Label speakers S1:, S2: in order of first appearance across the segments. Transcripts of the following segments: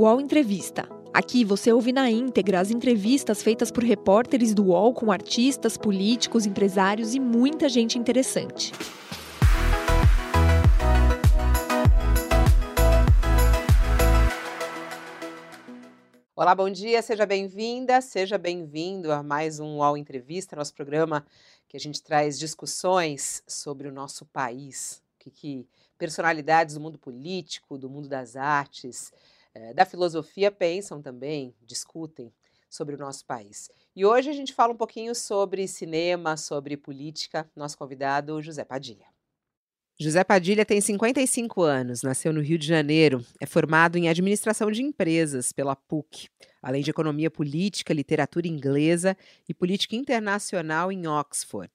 S1: UOL Entrevista. Aqui você ouve na íntegra as entrevistas feitas por repórteres do UOL com artistas, políticos, empresários e muita gente interessante.
S2: Olá, bom dia, seja bem-vinda, seja bem-vindo a mais um UOL Entrevista, nosso programa que a gente traz discussões sobre o nosso país, que, que personalidades do mundo político, do mundo das artes, eh, da filosofia pensam também, discutem sobre o nosso país. E hoje a gente fala um pouquinho sobre cinema, sobre política. Nosso convidado, José Padilha. José Padilha tem 55 anos, nasceu no Rio de Janeiro, é formado em administração de empresas pela PUC, além de economia política, literatura inglesa e política internacional em Oxford.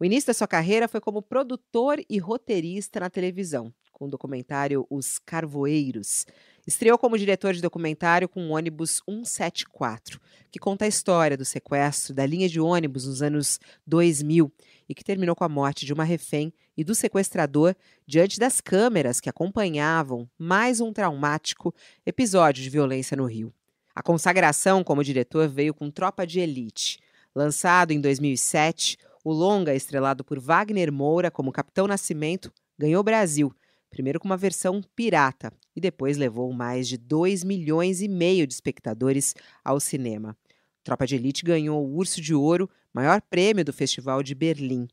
S2: O início da sua carreira foi como produtor e roteirista na televisão, com o documentário Os Carvoeiros. Estreou como diretor de documentário com o ônibus 174, que conta a história do sequestro da linha de ônibus nos anos 2000 e que terminou com a morte de uma refém e do sequestrador diante das câmeras que acompanhavam mais um traumático episódio de violência no Rio. A consagração como diretor veio com Tropa de Elite. Lançado em 2007, o longa, estrelado por Wagner Moura como Capitão Nascimento, ganhou Brasil, primeiro com uma versão pirata e depois levou mais de 2 milhões e meio de espectadores ao cinema. Tropa de Elite ganhou o Urso de Ouro, maior prêmio do Festival de Berlim.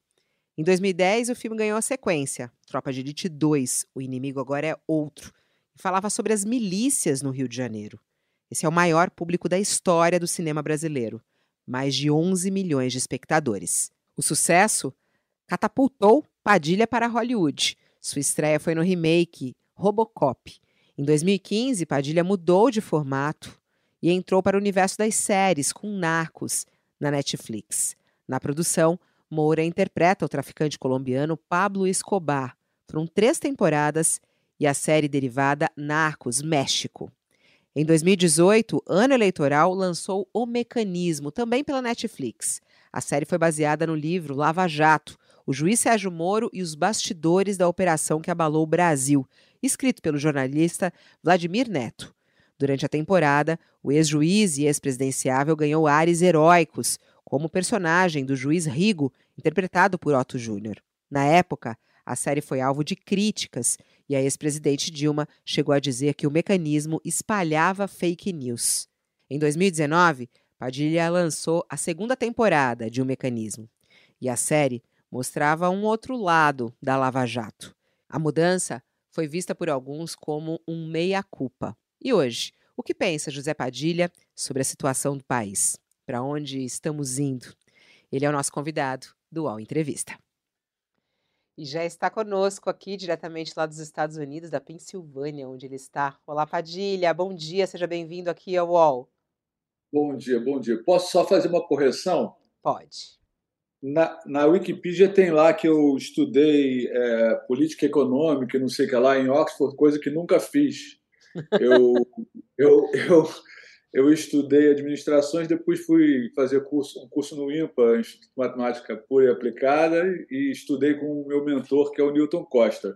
S2: Em 2010, o filme ganhou a sequência, Tropa de Elite 2, O Inimigo Agora é Outro, e falava sobre as milícias no Rio de Janeiro. Esse é o maior público da história do cinema brasileiro, mais de 11 milhões de espectadores. O sucesso catapultou Padilha para Hollywood. Sua estreia foi no remake Robocop. Em 2015, Padilha mudou de formato e entrou para o universo das séries com Narcos na Netflix. Na produção, Moura interpreta o traficante colombiano Pablo Escobar. Foram três temporadas e a série derivada Narcos México. Em 2018, ano eleitoral, lançou O Mecanismo, também pela Netflix. A série foi baseada no livro Lava Jato, o juiz Sérgio Moro e os bastidores da operação que abalou o Brasil, escrito pelo jornalista Vladimir Neto. Durante a temporada, o ex-juiz e ex-presidenciável ganhou ares heróicos, como o personagem do juiz Rigo, interpretado por Otto Júnior. Na época, a série foi alvo de críticas e a ex-presidente Dilma chegou a dizer que o mecanismo espalhava fake news. Em 2019, Padilha lançou a segunda temporada de O Mecanismo e a série mostrava um outro lado da Lava Jato. A mudança foi vista por alguns como um meia-culpa. E hoje, o que pensa José Padilha sobre a situação do país? Para onde estamos indo? Ele é o nosso convidado do UOL Entrevista. E já está conosco aqui, diretamente lá dos Estados Unidos, da Pensilvânia, onde ele está. Olá, Padilha, bom dia, seja bem-vindo aqui ao UOL.
S3: Bom dia, bom dia. Posso só fazer uma correção?
S2: Pode.
S3: Na, na Wikipedia tem lá que eu estudei é, política econômica, não sei o que lá, em Oxford, coisa que nunca fiz. Eu, eu, eu, eu estudei administrações, depois fui fazer curso, um curso no IMPA, Instituto de Matemática Pura e Aplicada, e estudei com o meu mentor, que é o Newton Costa.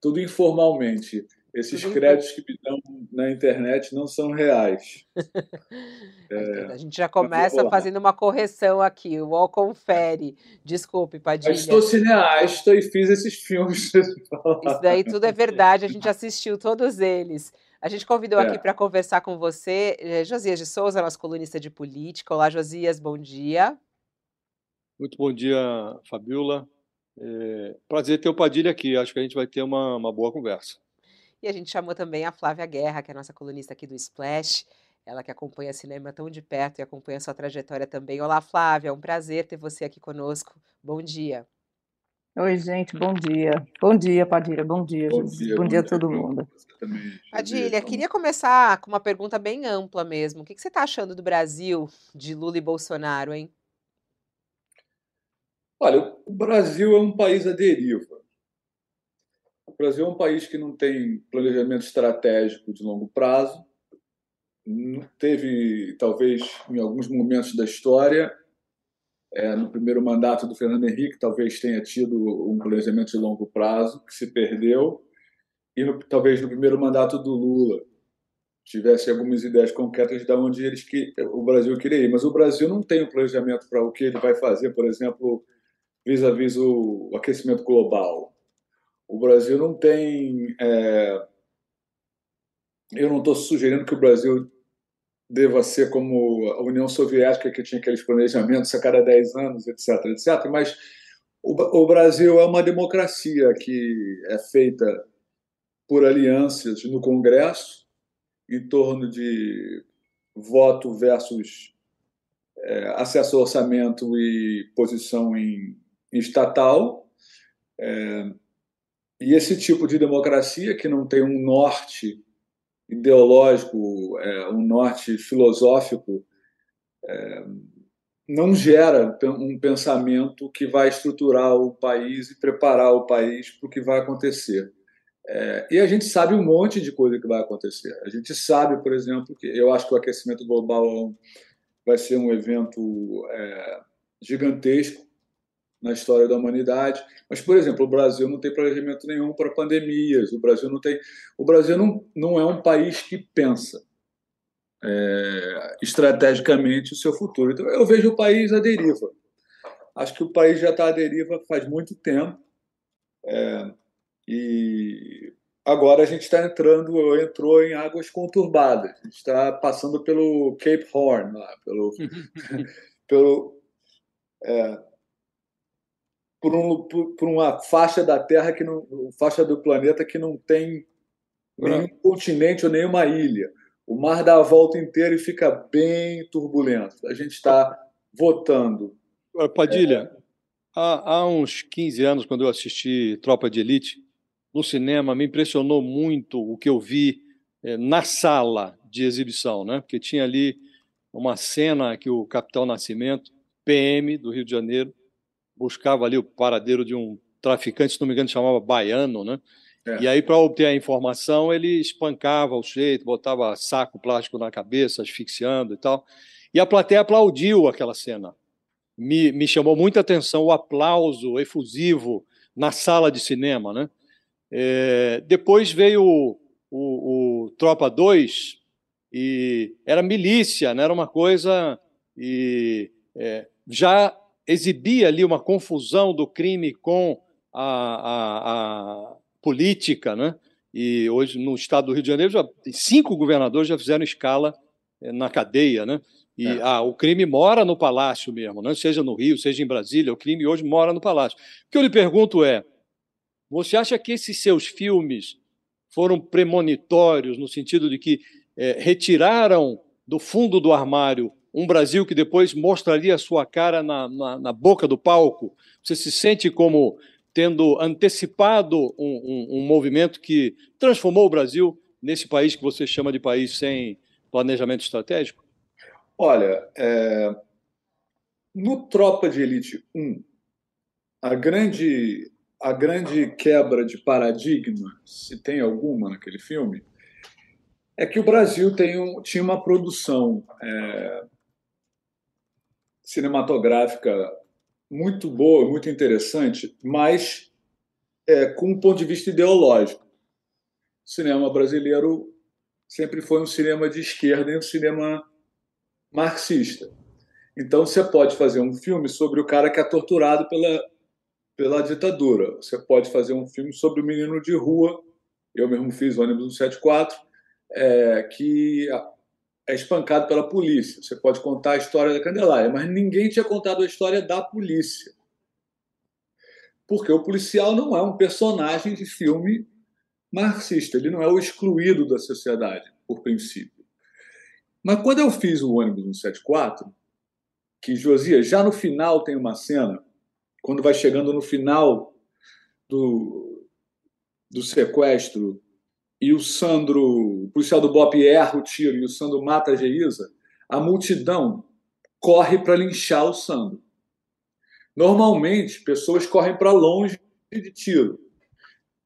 S3: Tudo informalmente. Esses Tudo créditos que me dão na internet não são reais.
S2: é, a gente já começa fazendo uma correção aqui. O UOL confere. Desculpe, Padilha.
S3: Eu sou cineasta e fiz esses filmes.
S2: Isso daí tudo é verdade. A gente assistiu todos eles. A gente convidou é. aqui para conversar com você eh, Josias de Souza, nosso colunista de política. Olá, Josias, bom dia.
S4: Muito bom dia, Fabiola. É, prazer ter o Padilha aqui. Acho que a gente vai ter uma, uma boa conversa.
S2: E a gente chamou também a Flávia Guerra, que é a nossa colunista aqui do Splash. Ela que acompanha cinema tão de perto e acompanha a sua trajetória também. Olá, Flávia, é um prazer ter você aqui conosco. Bom dia.
S5: Oi, gente, bom dia. Bom dia, Padilha, bom dia. Bom dia, bom dia a todo mundo.
S2: Padilha, queria começar com uma pergunta bem ampla mesmo. O que você está achando do Brasil, de Lula e Bolsonaro, hein?
S3: Olha, o Brasil é um país à deriva. Brasil é um país que não tem planejamento estratégico de longo prazo. Teve, talvez, em alguns momentos da história, é, no primeiro mandato do Fernando Henrique, talvez tenha tido um planejamento de longo prazo que se perdeu, e no, talvez no primeiro mandato do Lula tivesse algumas ideias concretas de onde eles que o Brasil queria ir. Mas o Brasil não tem um planejamento para o que ele vai fazer, por exemplo, vis-à-vis o aquecimento global. O Brasil não tem. É... Eu não estou sugerindo que o Brasil deva ser como a União Soviética, que tinha aqueles planejamentos a cada 10 anos, etc, etc. Mas o, Brasil é uma democracia que é feita por alianças no Congresso, em torno de voto versus é, acesso ao orçamento e posição em, em estatal. É, e esse tipo de democracia, que não tem um norte ideológico, é, um norte filosófico, é, não gera um pensamento que vai estruturar o país e preparar o país para o que vai acontecer. É, e a gente sabe um monte de coisa que vai acontecer. A gente sabe, por exemplo, que eu acho que o aquecimento global vai ser um evento é, gigantesco na história da humanidade. Mas, por exemplo, o Brasil não tem planejamento nenhum para pandemias. O Brasil não tem. O Brasil não, não é um país que pensa é, estrategicamente o seu futuro. Então, eu vejo o país à deriva. Acho que o país já está à deriva faz muito tempo. É, e agora a gente está entrando, entrou em águas conturbadas. A gente está passando pelo Cape Horn, lá, pelo, pelo é, por, um, por, por, uma faixa da Terra que não, faixa do planeta que não tem nenhum continente ou nenhuma ilha. O mar dá a volta inteira e fica bem turbulento. A gente está votando.
S4: Padilha, é... há, há uns 15 anos, quando eu assisti Tropa de Elite, no cinema, me impressionou muito o que eu vi é, na sala de exibição, né? porque tinha ali uma cena que o Capitão Nascimento, PM do Rio de Janeiro, buscava ali o paradeiro de um traficante, se não me engano, chamava Baiano, né? É. E aí, para obter a informação, ele espancava o sujeito, botava saco plástico na cabeça, asfixiando e tal. E a plateia aplaudiu aquela cena. Me, me chamou muita atenção o aplauso efusivo na sala de cinema, né? É, depois veio o, o, o, Tropa 2 e era milícia, né? era uma coisa e é, já exibia ali uma confusão do crime com a, a, a política, né? E hoje no estado do Rio de Janeiro já cinco governadores já fizeram escala é, na cadeia, né? E é. ah, o crime mora no palácio mesmo, né? seja no Rio, seja em Brasília, o crime hoje mora no palácio. O que eu lhe pergunto é: você acha que esses seus filmes foram premonitórios no sentido de que é, retiraram do fundo do armário um Brasil que depois mostraria a sua cara na, na, na boca do palco? Você se sente como tendo antecipado um, um, um, movimento que transformou o Brasil nesse país que você chama de país sem planejamento estratégico?
S3: Olha, é... no Tropa de Elite 1, a grande a grande quebra de paradigma, se tem alguma naquele filme, é que o Brasil um, tinha uma produção é, cinematográfica muito boa, muito interessante, mas é, com um ponto de vista ideológico. O cinema brasileiro sempre foi um cinema de esquerda e um cinema marxista. Então você pode fazer um filme sobre o cara que é torturado pela pela ditadura. Você pode fazer um filme sobre o menino de rua, eu mesmo fiz ônibus 174, é, que é espancado pela polícia. Você pode contar a história da Candelária, mas ninguém tinha contado a história da polícia. Porque o policial não é um personagem de filme marxista, ele não é o excluído da sociedade, por princípio. Mas quando eu fiz o ônibus 174, que Josias, já no final tem uma cena quando vai chegando no final do, do sequestro e o Sandro, o policial do BOP erra o tiro e o Sandro mata a Geisa, a multidão corre para linchar o Sandro. Normalmente, pessoas correm para longe de tiro,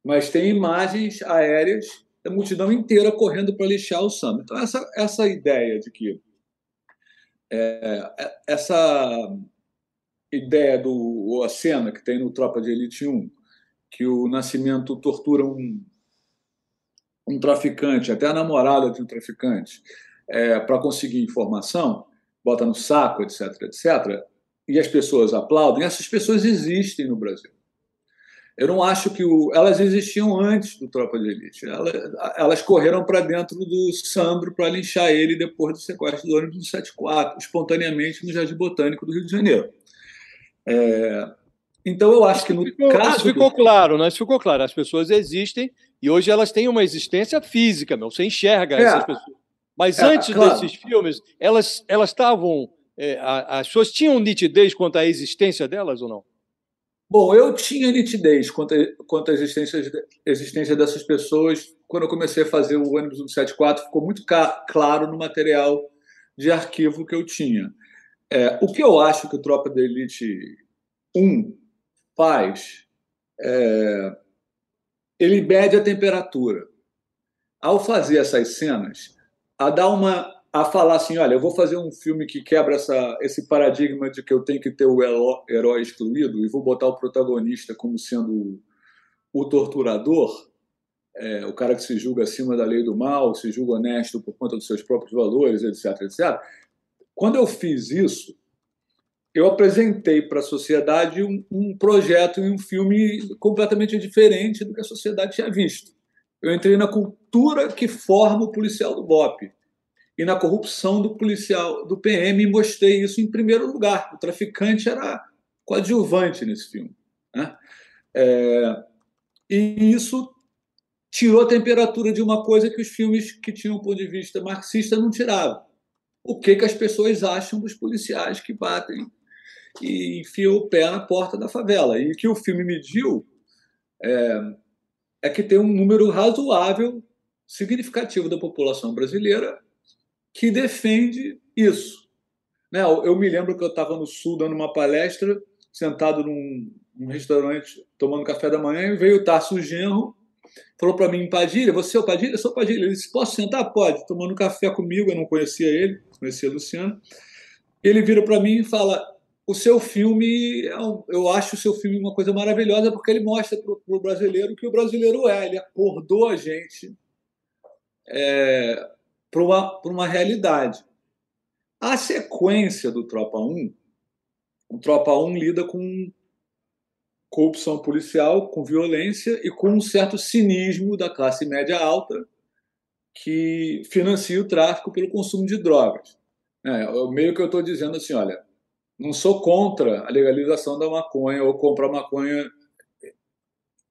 S3: mas tem imagens aéreas da multidão inteira correndo para linchar o Sandro. Então, essa, essa ideia de que é, é essa ideia do a cena que tem no Tropa de Elite 1, que o Nascimento tortura um, um traficante, até a namorada de um traficante, é, para conseguir informação, bota no saco, etc, etc, e as pessoas aplaudem, essas pessoas existem no Brasil. Eu não acho que o, elas existiam antes do Tropa de Elite. Elas, elas correram para dentro do Sandro para linchar ele depois do sequestro do ônibus do 74, espontaneamente no Jardim Botânico do Rio de Janeiro. É, então eu acho que no
S4: ficou,
S3: caso.
S4: Isso ficou claro, né? Isso ficou claro. As pessoas existem e hoje elas têm uma existência física, meu. Você enxerga é, essas pessoas. Mas é, antes claro. desses filmes, elas elas estavam. É, as pessoas tinham nitidez quanto à existência delas ou não?
S3: Bom, eu tinha nitidez quanto a, quanto à existência, existência dessas pessoas. Quando eu comecei a fazer o ônibus 174, ficou muito claro no material de arquivo que eu tinha. É, o que eu acho que o Tropa da Elite 1 faz, é, ele mede a temperatura. Ao fazer essas cenas, a dar uma a falar assim, olha, eu vou fazer um filme que quebra essa, esse paradigma de que eu tenho que ter o herói excluído e vou botar o protagonista como sendo o torturador, é, o cara que se julga acima da lei do mal, se julga honesto por conta dos seus próprios valores, etc, etc. Quando eu fiz isso, eu apresentei para a sociedade um, um projeto e um filme completamente diferente do que a sociedade tinha visto. Eu entrei na cultura que forma o policial do BOP e na corrupção do policial do PM e mostrei isso em primeiro lugar. O traficante era coadjuvante nesse filme. Né? É, e isso tirou a temperatura de uma coisa que os filmes que tinham um ponto de vista marxista não tiravam. O que, que as pessoas acham dos policiais que batem e enfiam o pé na porta da favela. E o que o filme mediu é, é que tem um número razoável, significativo da população brasileira que defende isso. Né? Eu me lembro que eu estava no Sul dando uma palestra, sentado num, num restaurante tomando café da manhã, e veio o Tarso Genro, falou para mim, Padilha, você é o Padilha? Eu sou o Padilha. Ele disse, posso sentar? Pode. Tomando café comigo, eu não conhecia ele, conhecia Luciano. Ele vira para mim e fala, o seu filme, é eu acho o seu filme uma coisa maravilhosa porque ele mostra para o brasileiro o que o brasileiro é. Ele acordou a gente é, para uma, uma realidade. A sequência do Tropa 1, o Tropa 1 lida com corrupção policial, com violência e com um certo cinismo da classe média alta que financia o tráfico pelo consumo de drogas. É, meio que eu estou dizendo assim, olha, não sou contra a legalização da maconha ou comprar maconha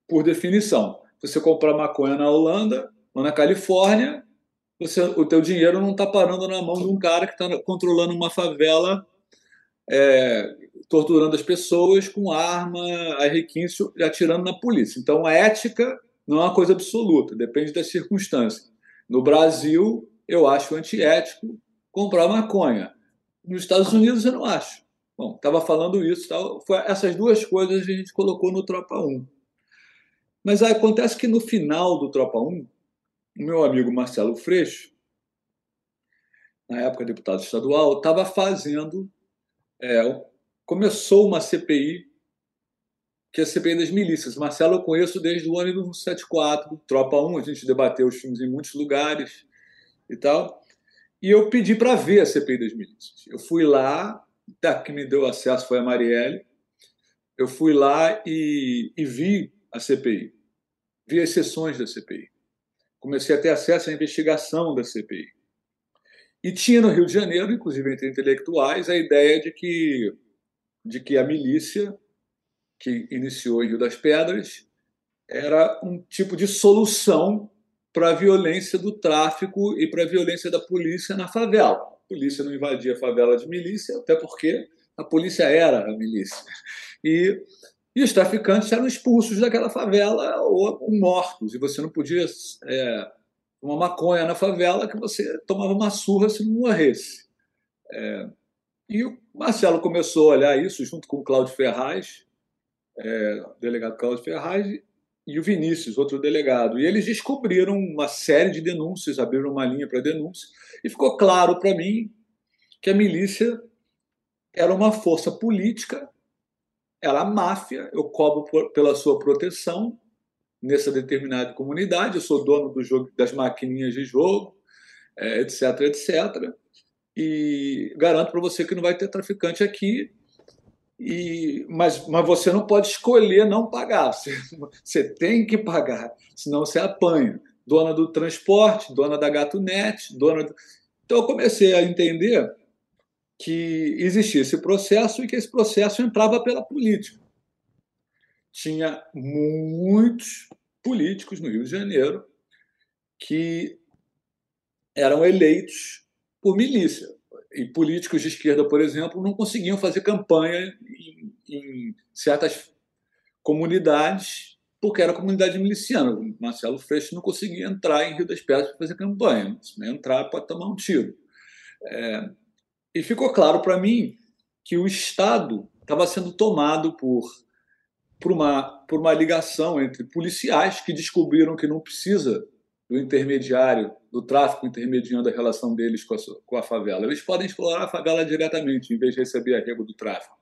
S3: por definição. Você comprar maconha na Holanda ou na Califórnia, você, o teu dinheiro não está parando na mão de um cara que está controlando uma favela, é, torturando as pessoas com arma, R15 e atirando na polícia. Então, a ética não é uma coisa absoluta, depende das circunstâncias. No Brasil, eu acho antiético comprar maconha. Nos Estados Unidos, eu não acho. Bom, estava falando isso, tal. Foi essas duas coisas a gente colocou no Tropa 1. Mas aí acontece que no final do Tropa 1, o meu amigo Marcelo Freixo, na época deputado estadual, estava fazendo. É, começou uma CPI, que é a CPI das milícias. Marcelo eu conheço desde o ano 74, Tropa 1, a gente debateu os filmes em muitos lugares e tal. E eu pedi para ver a CPI das milícias. Eu fui lá, tá, que me deu acesso foi a Marielle. Eu fui lá e, e vi a CPI, vi as sessões da CPI comecei a ter acesso à investigação da CPI. E tinha no Rio de Janeiro, inclusive entre intelectuais, a ideia de que, de que a milícia, que iniciou em Rio das Pedras, era um tipo de solução para a violência do tráfico e para a violência da polícia na favela. Polícia não invadia a favela de milícia, até porque a polícia era a milícia. E e os traficantes eram expulsos daquela favela ou mortos. E você não podia é, uma maconha na favela que você tomava uma surra se não morresse. É, e o Marcelo começou a olhar isso junto com o Cláudio Ferraz, é, o delegado Cláudio Ferraz, e o Vinícius, outro delegado. E eles descobriram uma série de denúncias, abriram uma linha para denúncia, e ficou claro para mim que a milícia era uma força política ela é máfia, eu cobro por, pela sua proteção nessa determinada comunidade, eu sou dono do jogo, das maquininhas de jogo, é, etc, etc. E garanto para você que não vai ter traficante aqui, e, mas, mas você não pode escolher não pagar, você, você tem que pagar, senão você apanha. Dona do transporte, dona da GatoNet, dona do... Então eu comecei a entender que existia esse processo e que esse processo entrava pela política. Tinha muitos políticos no Rio de Janeiro que eram eleitos por milícia. E políticos de esquerda, por exemplo, não conseguiam fazer campanha em, em certas comunidades porque era comunidade miliciana. O Marcelo Freixo não conseguia entrar em Rio das Pedras para fazer campanha. Se não entrar, pode tomar um tiro. É, e ficou claro para mim que o Estado estava sendo tomado por, por, uma, por uma ligação entre policiais que descobriram que não precisa do intermediário, do tráfico intermediando a relação deles com a, com a favela. Eles podem explorar a favela diretamente, em vez de receber arrego do tráfico.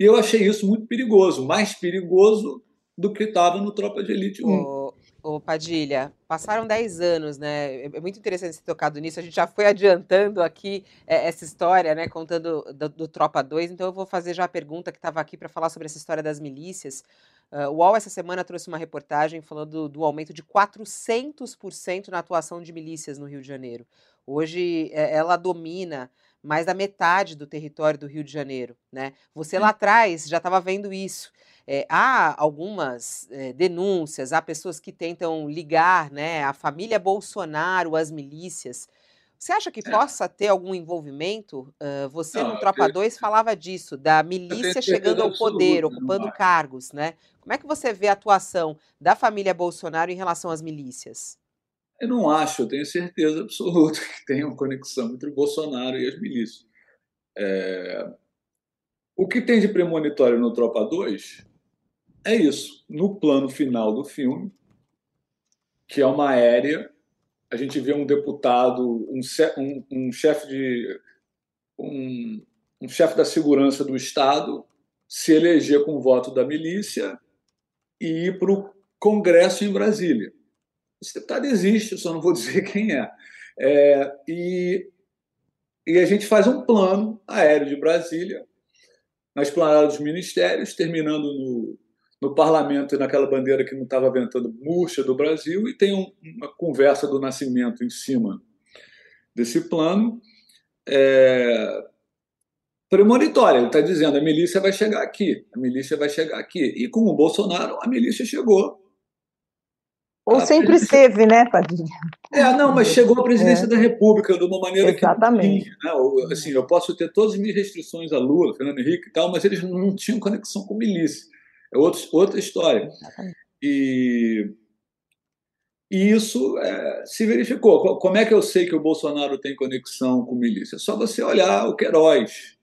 S3: E eu achei isso muito perigoso, mais perigoso do que estava no Tropa de Elite 1.
S2: Ô, Padilha, passaram 10 anos, né? É, é muito interessante ser tocado nisso. A gente já foi adiantando aqui é, essa história, né? Contando do, do, Tropa 2. Então eu vou fazer já a pergunta que estava aqui para falar sobre essa história das milícias. Uh, o UOL essa semana trouxe uma reportagem falando do, do aumento de 400% na atuação de milícias no Rio de Janeiro. Hoje é, ela domina mais da metade do território do Rio de Janeiro, né? Você lá atrás já estava vendo isso. É, há algumas é, denúncias, há pessoas que tentam ligar né, a família Bolsonaro às milícias. Você acha que é. possa ter algum envolvimento? Uh, você Não, no Tropa 2 falava disso, da milícia chegando ao poder, ocupando cargos, né? Como é que você vê a atuação da família Bolsonaro em relação às milícias?
S3: Eu não acho, eu tenho certeza absoluta que tem uma conexão entre o Bolsonaro e as milícias. É... O que tem de premonitório no Tropa 2 é isso. No plano final do filme, que é uma aérea, a gente vê um deputado, um, um, um chefe de um, um chefe da segurança do Estado se eleger com o voto da milícia e ir para o Congresso em Brasília. Esse deputado existe, só não vou dizer quem é. é e, e a gente faz um plano aéreo de Brasília, na esplanada dos ministérios, terminando no, no parlamento, naquela bandeira que não estava ventando murcha do Brasil, e tem um, uma conversa do Nascimento em cima desse plano. É, premonitória, ele está dizendo a milícia vai chegar aqui, a milícia vai chegar aqui. E com o Bolsonaro, a milícia chegou.
S5: Ou a sempre esteve, né, Padinha?
S3: É, não, mas chegou à presidência é. da República de uma maneira Exatamente. que tinha. Né? Assim, eu posso ter todas as minhas restrições a Lula, Fernando Henrique e tal, mas eles não tinham conexão com milícia. É outro, outra história. E, e isso é, se verificou. Como é que eu sei que o Bolsonaro tem conexão com milícia? É só você olhar o Queiroz.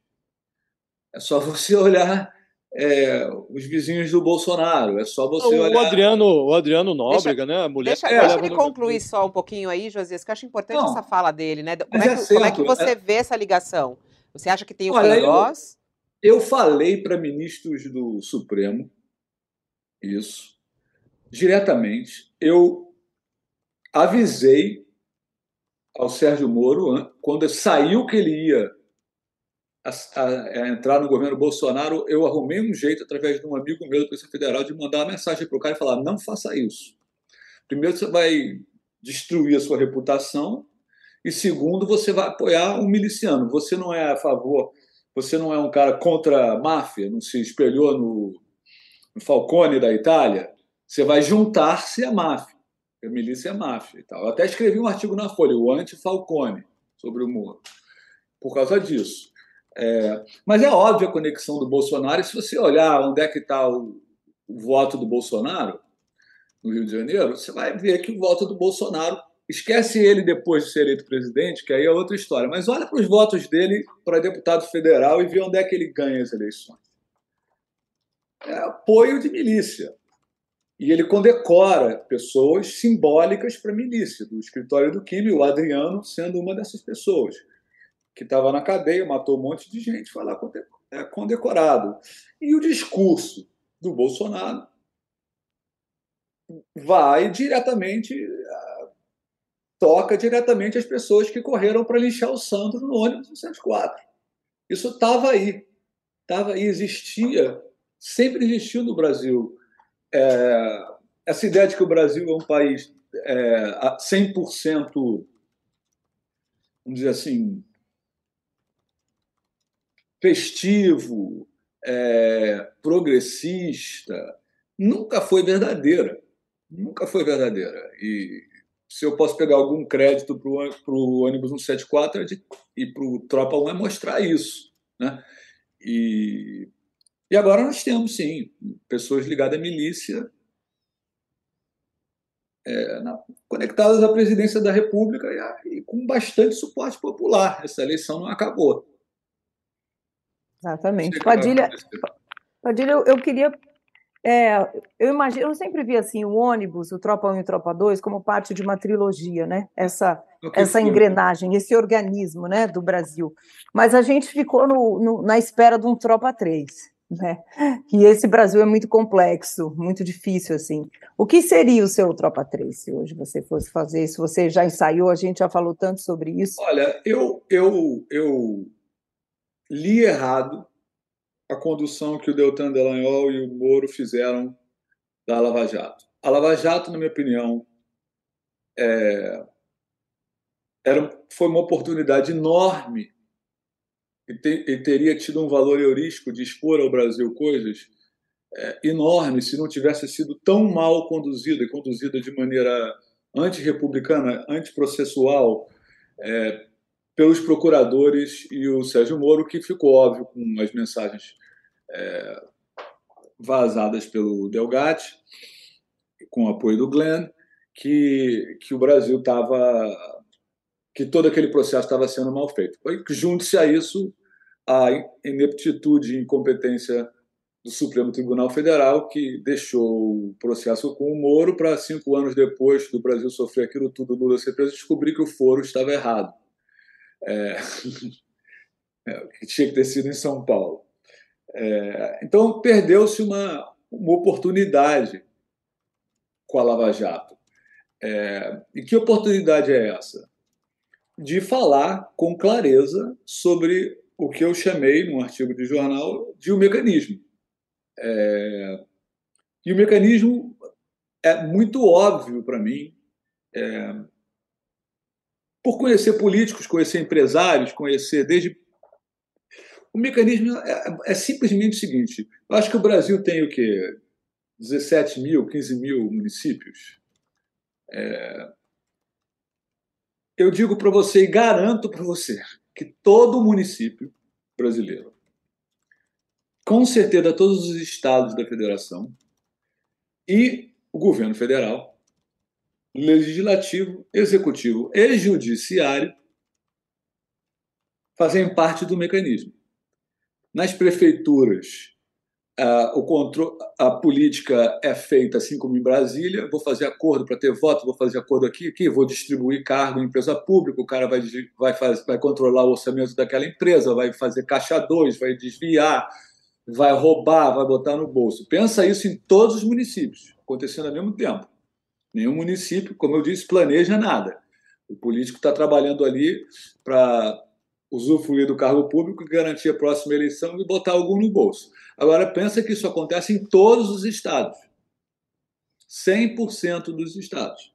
S3: É só você olhar é, os vizinhos do Bolsonaro. É só você o olhar.
S4: Adriano, o Adriano Nóbrega, deixa, né?
S2: A mulher deixa, é, deixa ele concluir só um pouquinho aí, Josias, que eu acho importante não, essa fala dele, né? Como, é, que, certo, como é que você é vê essa ligação? Você acha que tem o Queiroz?
S3: Eu, eu falei para ministros do Supremo isso diretamente. Eu avisei ao Sérgio Moro, quando saiu que ele ia a, a, a entrar no governo Bolsonaro, eu arrumei um jeito, através de um amigo meu da Polícia Federal, de mandar uma mensagem para o cara e falar: não faça isso. Primeiro, você vai destruir a sua reputação, e segundo, você vai apoiar um miliciano. Você não é a favor, você não é um cara contra a máfia, não se espelhou no Falcone da Itália, você vai juntar-se à máfia. A milícia é máfia e tal. Eu até escrevi um artigo na Folha, o anti-Falcone, sobre o Moro, por causa disso. É, mas é óbvia a conexão do Bolsonaro, e se você olhar onde é que está o, o voto do Bolsonaro, no Rio de Janeiro, você vai ver que o voto do Bolsonaro Esquece ele depois de ser eleito presidente, que aí é outra história. Mas olha para os votos dele para deputado federal e vê onde é que ele ganha as eleições apoio de milícia. E ele condecora pessoas simbólicas para a milícia, do escritório do Kimi, o Adriano sendo uma dessas pessoas, que estava na cadeia, matou um monte de gente, foi lá é, condecorado. E o discurso do Bolsonaro vai diretamente, toca diretamente as pessoas que correram para lixar o Sandro no ônibus 104. Isso estava aí, estava aí, existia, sempre existiu no Brasil. É, essa ideia de que o Brasil é um país é, 100%, vamos dizer assim, festivo, é, progressista, nunca foi verdadeira. Nunca foi verdadeira. E se eu posso pegar algum crédito para o ônibus 174 é e para o Tropa 1 é mostrar isso. Né? E, e agora nós temos, sim, pessoas ligadas à milícia é, na, conectadas à presidência da República e, a, e, com bastante suporte popular. Essa eleição não acabou.
S5: Exatamente. Padilha, Padilha eu, eu queria é, eu imagino, eu sempre vi assim o ônibus, o Tropa 1 e o Tropa 2 como parte de uma trilogia, né? Essa essa engrenagem, esse organismo, né, do Brasil. Mas a gente ficou no, no, na espera de um Tropa 3, né? E esse Brasil é muito complexo, muito difícil assim. O que seria o seu Tropa 3 se hoje você fosse fazer? Se você já ensaiou, a gente já falou tanto sobre isso.
S3: Olha, eu eu eu li errado a condução que o Deltan Delagnol e o Moro fizeram da Lava Jato. A Lava Jato, na minha opinião, é, era, foi uma oportunidade enorme e, te, e, teria tido um valor heurístico de expor ao Brasil coisas é, se não tivesse sido tão mal conduzida e conduzida de maneira antirrepublicana, antiprocessual, é, pelos procuradores e o Sérgio Moro, que ficou óbvio com as mensagens é, vazadas pelo Delgatti, com o apoio do Glenn, que, que o Brasil estava. Que todo aquele processo estava sendo mal feito. Junte-se a isso a ineptitude e incompetência do Supremo Tribunal Federal, que deixou o processo com o Moro para cinco anos depois do Brasil sofrer aquilo tudo, Lula ser preso, descobrir que o foro estava errado. É... é, que tinha que ter sido em São Paulo. É, então, perdeu-se uma, uma oportunidade com a Lava Jato. É, e que oportunidade é essa? De falar com clareza sobre o que eu chamei, num artigo de jornal, de um mecanismo. É, e o mecanismo é muito óbvio para mim, é, por conhecer políticos, conhecer empresários, conhecer desde o mecanismo é, é, simplesmente o seguinte: eu acho que o Brasil tem o quê? 17 mil, 15 mil municípios. É... Eu digo para você e garanto para você que todo município brasileiro, com certeza todos os estados da federação e o governo federal, legislativo, executivo e judiciário, fazem parte do mecanismo. Nas prefeituras, o controle, a política é feita assim como em Brasília. Vou fazer acordo para ter voto, vou fazer acordo aqui, aqui, vou distribuir cargo em empresa pública. O cara vai, vai, fazer, vai controlar o orçamento daquela empresa, vai fazer caixa 2, vai desviar, vai roubar, vai botar no bolso. Pensa isso em todos os municípios, acontecendo ao mesmo tempo. Nenhum município, como eu disse, planeja nada. O político está trabalhando ali para usufruir do cargo público, garantir a próxima eleição e botar algum no bolso. Agora, pensa que isso acontece em todos os estados. 100% dos estados.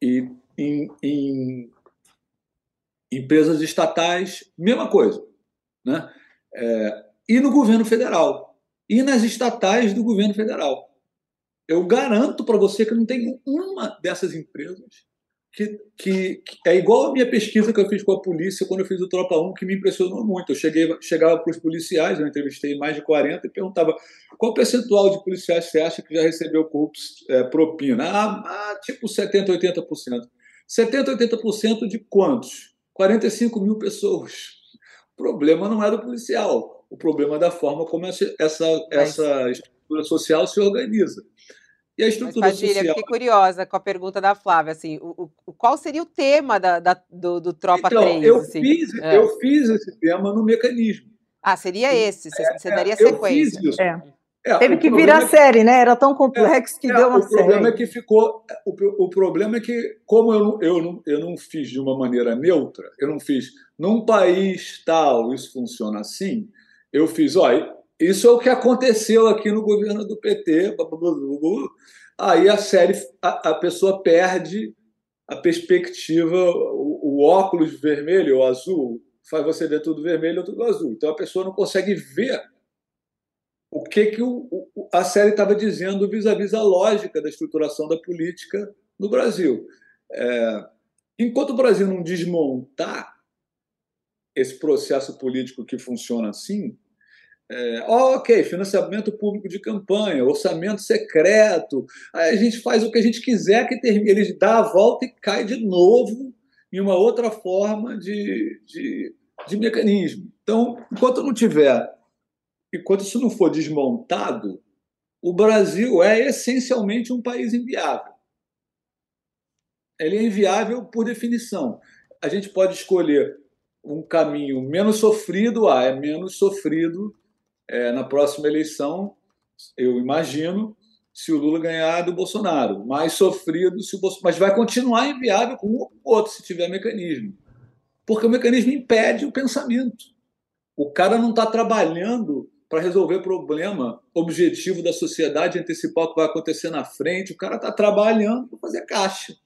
S3: E em, em, empresas estatais, mesma coisa. Né? É, e no governo federal. E nas estatais do governo federal. Eu garanto para você que não tem uma dessas empresas que, que, que, é igual a minha pesquisa que eu fiz com a polícia quando eu fiz o Tropa 1, que me impressionou muito. Eu cheguei, chegava para os policiais, eu entrevistei mais de 40 e perguntava qual percentual de policiais você acha que já recebeu corruptos, é, propina? Ah, ah, tipo 70%, 80%. 70%, 80% de quantos? 45 mil pessoas. O problema não é do policial, o problema é da forma como essa, essa, essa estrutura social se organiza.
S2: E a estrutura Mas, Padilha, social... fiquei curiosa com a pergunta da Flávia, assim, o, o qual seria o tema da, da do, do, Tropa então, 3?
S3: Eu,
S2: assim?
S3: fiz, é. eu fiz esse tema no mecanismo.
S2: Ah, seria esse, você, é, você daria sequência.
S3: Eu fiz isso. É.
S5: É, Teve que virar é série, né? Era tão complexo é, que é, deu uma série.
S3: O problema é que ficou. O, o problema é que, como eu não, eu, não, eu não fiz de uma maneira neutra, eu não fiz num país tal, isso funciona assim, eu fiz, olha, isso é o que aconteceu aqui no governo do PT. Aí a série, a, pessoa perde a perspectiva, o, óculos vermelho ou azul faz você ver tudo vermelho ou tudo azul. Então a pessoa não consegue ver o que, que a série estava dizendo vis-à-vis a lógica da estruturação da política no Brasil. É, enquanto o Brasil não desmontar esse processo político que funciona assim, é, ok, financiamento público de campanha, orçamento secreto, aí a gente faz o que a gente quiser que termine, ele dá a volta e cai de novo em uma outra forma de, de, de mecanismo. Então, enquanto não tiver enquanto isso não for desmontado, o Brasil é essencialmente um país inviável. Ele é inviável por definição. A gente pode escolher um caminho menos sofrido, ah, é menos sofrido é, na próxima eleição, eu imagino, se o Lula ganhar do Bolsonaro. Mais sofrido se o Bolsonaro. Mas vai continuar inviável com o outro, se tiver mecanismo. Porque o mecanismo impede o pensamento. O cara não está trabalhando para resolver problema objetivo da sociedade, antecipar o que vai acontecer na frente. O cara está trabalhando para fazer caixa.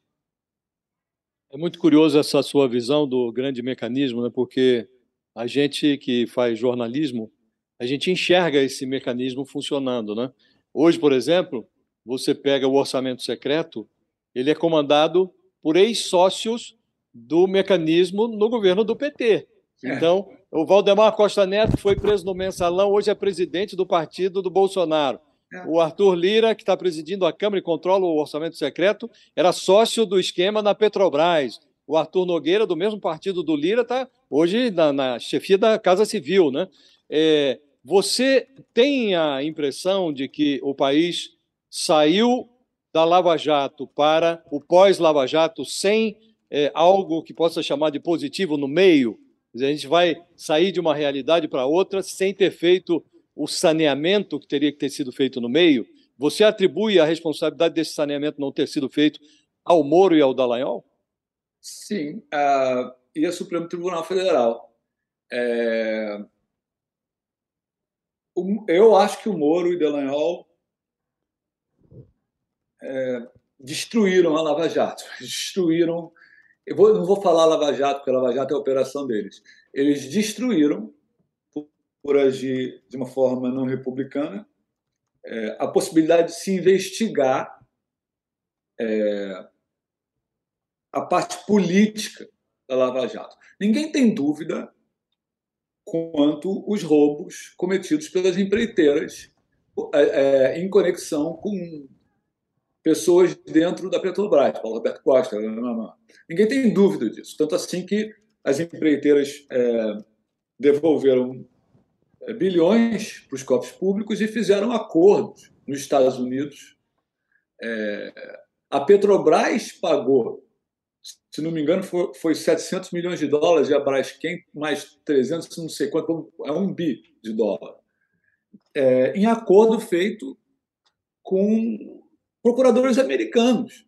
S4: É muito curioso essa sua visão do grande mecanismo, né? porque a gente que faz jornalismo, a gente enxerga esse mecanismo funcionando. Né? Hoje, por exemplo, você pega o orçamento secreto, ele é comandado por ex-sócios do mecanismo no governo do PT. É. Então, o Valdemar Costa Neto foi preso no mensalão, hoje é presidente do partido do Bolsonaro. É. O Arthur Lira, que está presidindo a Câmara e controla o orçamento secreto, era sócio do esquema na Petrobras. O Arthur Nogueira, do mesmo partido do Lira, está hoje na, na, chefia da Casa Civil. Né? É, você tem a impressão de que o país saiu da Lava Jato para o pós-Lava Jato sem é, algo que possa chamar de positivo no meio? a gente vai sair de uma realidade para outra sem ter feito o saneamento que teria que ter sido feito no meio. Você atribui a responsabilidade desse saneamento não ter sido feito ao Moro e ao Dallagnol?
S3: Sim, uh, e ao Supremo Tribunal Federal. É... Eu acho que o Moro e o Dallagnol é, destruíram a Lava Jato, destruíram eu vou, não vou falar Lava Jato, porque a Lava Jato é a operação deles. Eles destruíram, por, por agir de uma forma não republicana, é, a possibilidade de se investigar é, a parte política da Lava Jato. Ninguém tem dúvida quanto os roubos cometidos pelas empreiteiras é, é em conexão com pessoas dentro da Petrobras, Paulo Roberto Costa. Ninguém tem dúvida disso. Tanto assim que as empreiteiras é, devolveram é, bilhões para os cofres públicos e fizeram acordos nos Estados Unidos. É, a Petrobras pagou, se não me engano, foi, foi 700 milhões de dólares e a Braskem mais 300, não sei quanto, é um bi de dólar, é, em acordo feito com procuradores americanos.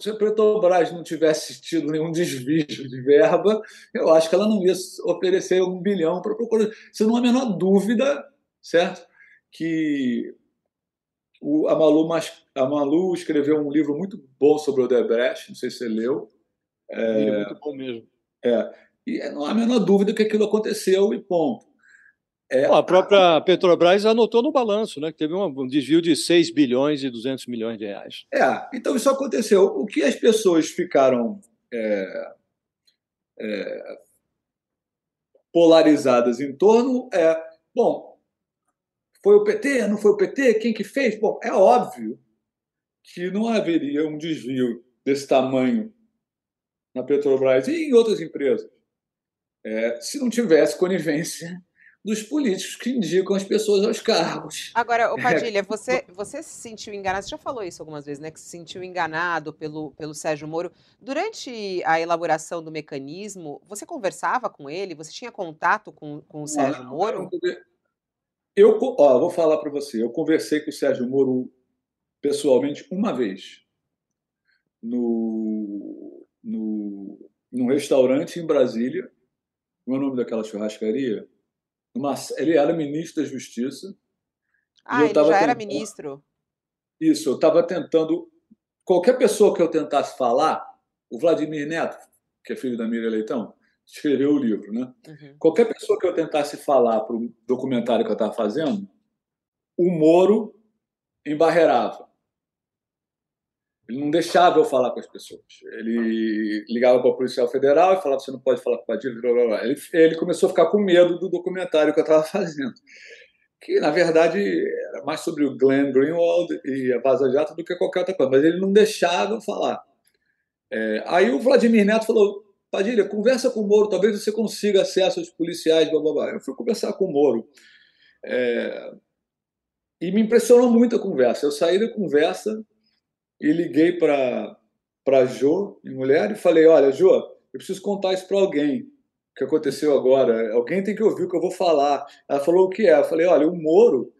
S3: Se a Petrobras não tivesse tido nenhum desvio de verba, eu acho que ela não ia oferecer um bilhão para procurador. Você não há a menor dúvida, certo? Que o, a, Malu, a Malu escreveu um livro muito bom sobre o Odebrecht, não sei se você leu.
S4: É, muito bom mesmo.
S3: É, e não há a menor dúvida que aquilo aconteceu e ponto.
S4: É, a própria Petrobras anotou no balanço, né, que teve um desvio de 6 bilhões e 200 milhões de reais.
S3: É, então isso aconteceu. O que as pessoas ficaram é, é, polarizadas em torno é, bom, foi o PT, não foi o PT, quem que fez? Bom, é óbvio que não haveria um desvio desse tamanho na Petrobras e em outras empresas é, se não tivesse conivência dos políticos que indicam as pessoas aos cargos.
S2: Agora, o Padilha, você, você se sentiu enganado, você já falou isso algumas vezes, né? Que se sentiu enganado pelo, pelo Sérgio Moro. Durante a elaboração do mecanismo, você conversava com ele? Você tinha contato com, com o Sérgio Moro?
S3: eu ó, vou falar para você, eu conversei com o Sérgio Moro pessoalmente uma vez no, no, num restaurante em Brasília. Como é o nome daquela churrascaria? Uma, ele era ministro da Justiça.
S2: Ah, ele já tentando, era ministro.
S3: Isso, eu estava tentando. Qualquer pessoa que eu tentasse falar, o Vladimir Neto, que é filho da Miriam Leitão, escreveu o livro, né? Uhum. Qualquer pessoa que eu tentasse falar para o documentário que eu estava fazendo, o Moro embarreirava. Ele não deixava eu falar com as pessoas. Ele ligava para o policial federal e falava: você não pode falar com o Padilha. Blá, blá. Ele, ele começou a ficar com medo do documentário que eu estava fazendo. Que, na verdade, era mais sobre o Glenn Greenwald e a Vaza Jato do que qualquer outra coisa. Mas ele não deixava eu falar. É, aí o Vladimir Neto falou: Padilha, conversa com o Moro, talvez você consiga acesso aos policiais. Blá, blá, blá. Eu fui conversar com o Moro. É, e me impressionou muito a conversa. Eu saí da conversa e liguei para para Jo, minha mulher, e falei: Olha, Jo, eu preciso contar isso para alguém. O que aconteceu agora? Alguém tem que ouvir o que eu vou falar. Ela falou: O que é? Eu falei: Olha, o Moro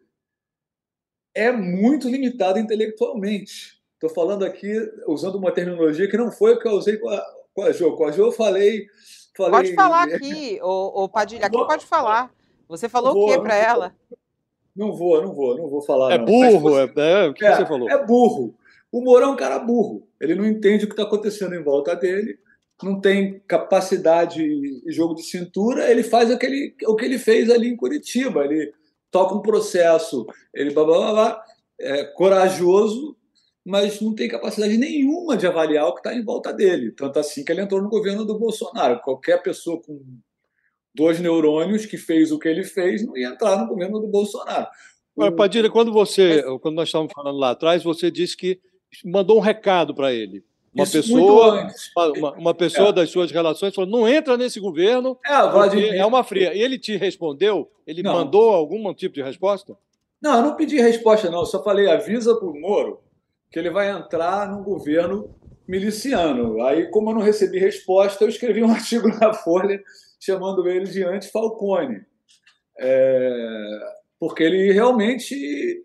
S3: é muito limitado intelectualmente. Estou falando aqui usando uma terminologia que não foi o que eu usei com a, com a Jo. Com a Jo eu falei, falei.
S2: Pode falar aqui, ô, ô Padilha, aqui pode falar. Você falou vou, o que para ela?
S3: Não vou, não vou, não vou falar.
S4: É
S3: não.
S4: burro, Mas, é, é, o que
S3: é,
S4: você falou?
S3: É burro. O Moro é um cara burro. Ele não entende o que está acontecendo em volta dele, não tem capacidade e jogo de cintura. Ele faz aquele, o que ele fez ali em Curitiba. Ele toca um processo, ele blá, blá, blá, blá é corajoso, mas não tem capacidade nenhuma de avaliar o que está em volta dele. Tanto assim que ele entrou no governo do Bolsonaro. Qualquer pessoa com dois neurônios que fez o que ele fez não ia entrar no governo do Bolsonaro.
S4: Mas, Padilha, quando você, quando nós estávamos falando lá atrás, você disse que mandou um recado para ele. Uma Isso pessoa, uma, uma, pessoa é. das suas relações falou: não entra nesse governo, é, é uma fria. E ele te respondeu? Ele não. mandou algum tipo de resposta?
S3: Não, eu não pedi resposta, não. Eu só falei: avisa para o Moro que ele vai entrar num governo miliciano. Aí, como eu não recebi resposta, eu escrevi um artigo na Folha chamando ele de anti-Falcone. É, porque ele realmente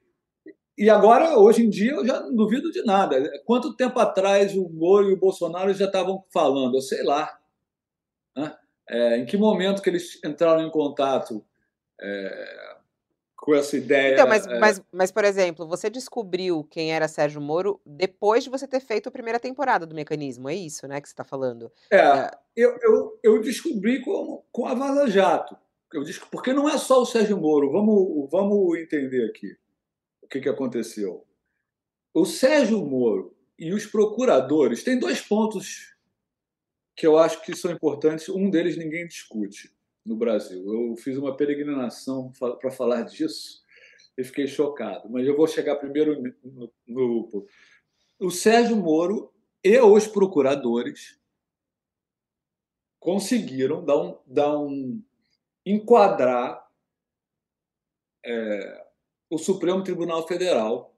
S3: e agora, hoje em dia, eu já não duvido de nada. Quanto tempo atrás o Moro e o Bolsonaro já estavam falando? Eu sei lá. Né? É, em que momento que eles entraram em contato é, com essa ideia?
S2: Então, mas, é... mas, mas, por exemplo, você descobriu quem era Sérgio Moro depois de você ter feito a primeira temporada do Mecanismo, é isso né, que você está falando?
S3: É, é, Eu, eu, eu descobri com, com a Vaza Jato. Eu disse, porque não é só o Sérgio Moro, vamos, vamos entender aqui que, que aconteceu. O Sérgio Moro e os procuradores têm dois pontos que eu acho que são importantes. Um deles ninguém discute no Brasil. Eu fiz uma peregrinação para falar disso e fiquei chocado. Mas eu vou chegar primeiro no, no, o Sérgio Moro e os procuradores conseguiram dar um, dar um enquadrar é, o Supremo Tribunal Federal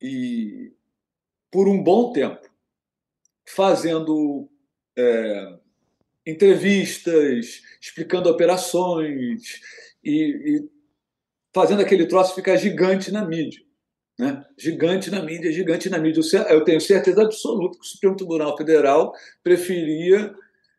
S3: e por um bom tempo fazendo é, entrevistas, explicando operações e, e, fazendo aquele troço ficar gigante na mídia. Né? Gigante na mídia, gigante na mídia. Eu tenho certeza absoluta que o Supremo Tribunal Federal preferia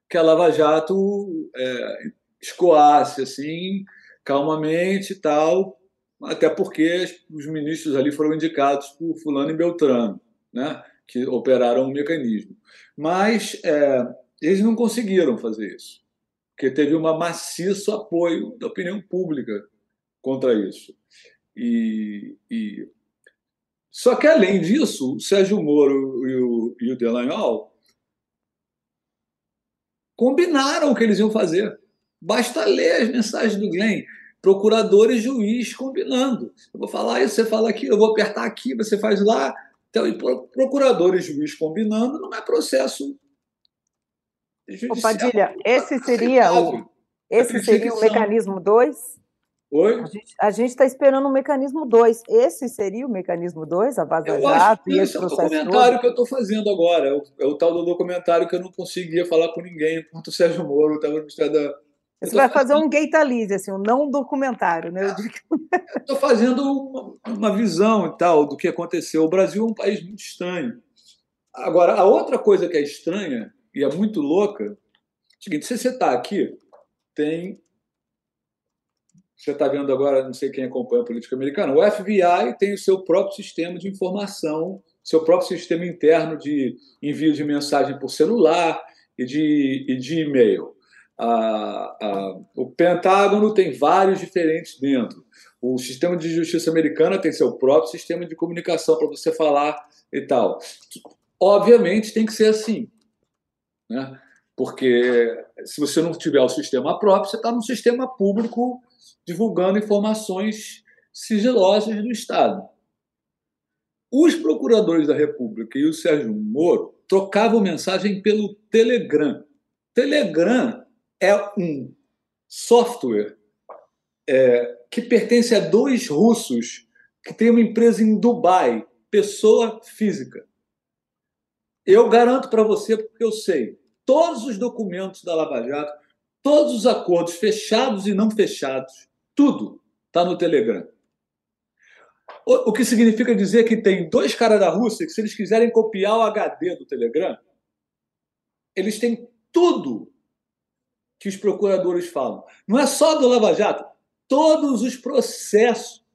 S3: que a Lava Jato é, escoasse assim, calmamente e tal, até porque os ministros ali foram indicados por Fulano e Beltrano, né, que operaram o mecanismo. Mas é, eles não conseguiram fazer isso, porque teve um maciço apoio da opinião pública contra isso. E, e... Só que, além disso, o Sérgio Moro e o, e o Delanhol combinaram o que eles iam fazer. Basta ler as mensagens do Glenn procurador e juiz combinando. Eu vou falar isso, você fala aqui, eu vou apertar aqui, você faz lá. Então, e procurador e juiz combinando não é processo
S5: judicial. Ô, Padilha, esse seria o, esse seria o mecanismo 2?
S3: Oi?
S5: A gente está esperando o mecanismo 2. Esse seria o mecanismo 2, a Vaza Jato e esse processo? É o
S3: documentário
S5: todo?
S3: que eu estou fazendo agora. É o, é o, tal do documentário que eu não conseguia falar com ninguém enquanto o Sérgio Moro estava no Ministério da,
S5: Você vai fazer um Gaitalize, assim, um não documentário, né?
S3: Eu estou fazendo uma, uma, visão e tal do que aconteceu. O Brasil é um país muito estranho. Agora, a outra coisa que é estranha e é muito louca, é o seguinte, se você está aqui, tem você está vendo agora, não sei quem acompanha a política americana, o FBI tem o seu próprio sistema de informação, seu próprio sistema interno de envio de mensagem por celular e de, e de e-mail. O Pentágono tem vários diferentes dentro. O sistema de justiça americana tem seu próprio sistema de comunicação para você falar e tal. Obviamente tem que ser assim. Né? Porque se você não tiver o sistema próprio, você está no sistema público divulgando informações sigilosas do Estado. Os procuradores da República e o Sérgio Moro trocavam mensagem pelo Telegram. Telegram é um software é, que pertence a dois russos que tem uma empresa em Dubai, pessoa física. Eu garanto para você, porque eu sei, todos os documentos da Lava Jato, todos os acordos fechados e não fechados, tudo está no Telegram. O, o que significa dizer que tem dois caras da Rússia que, se eles quiserem copiar o HD do Telegram, eles têm tudo que os procuradores falam. Não é só do Lava Jato, todos os processos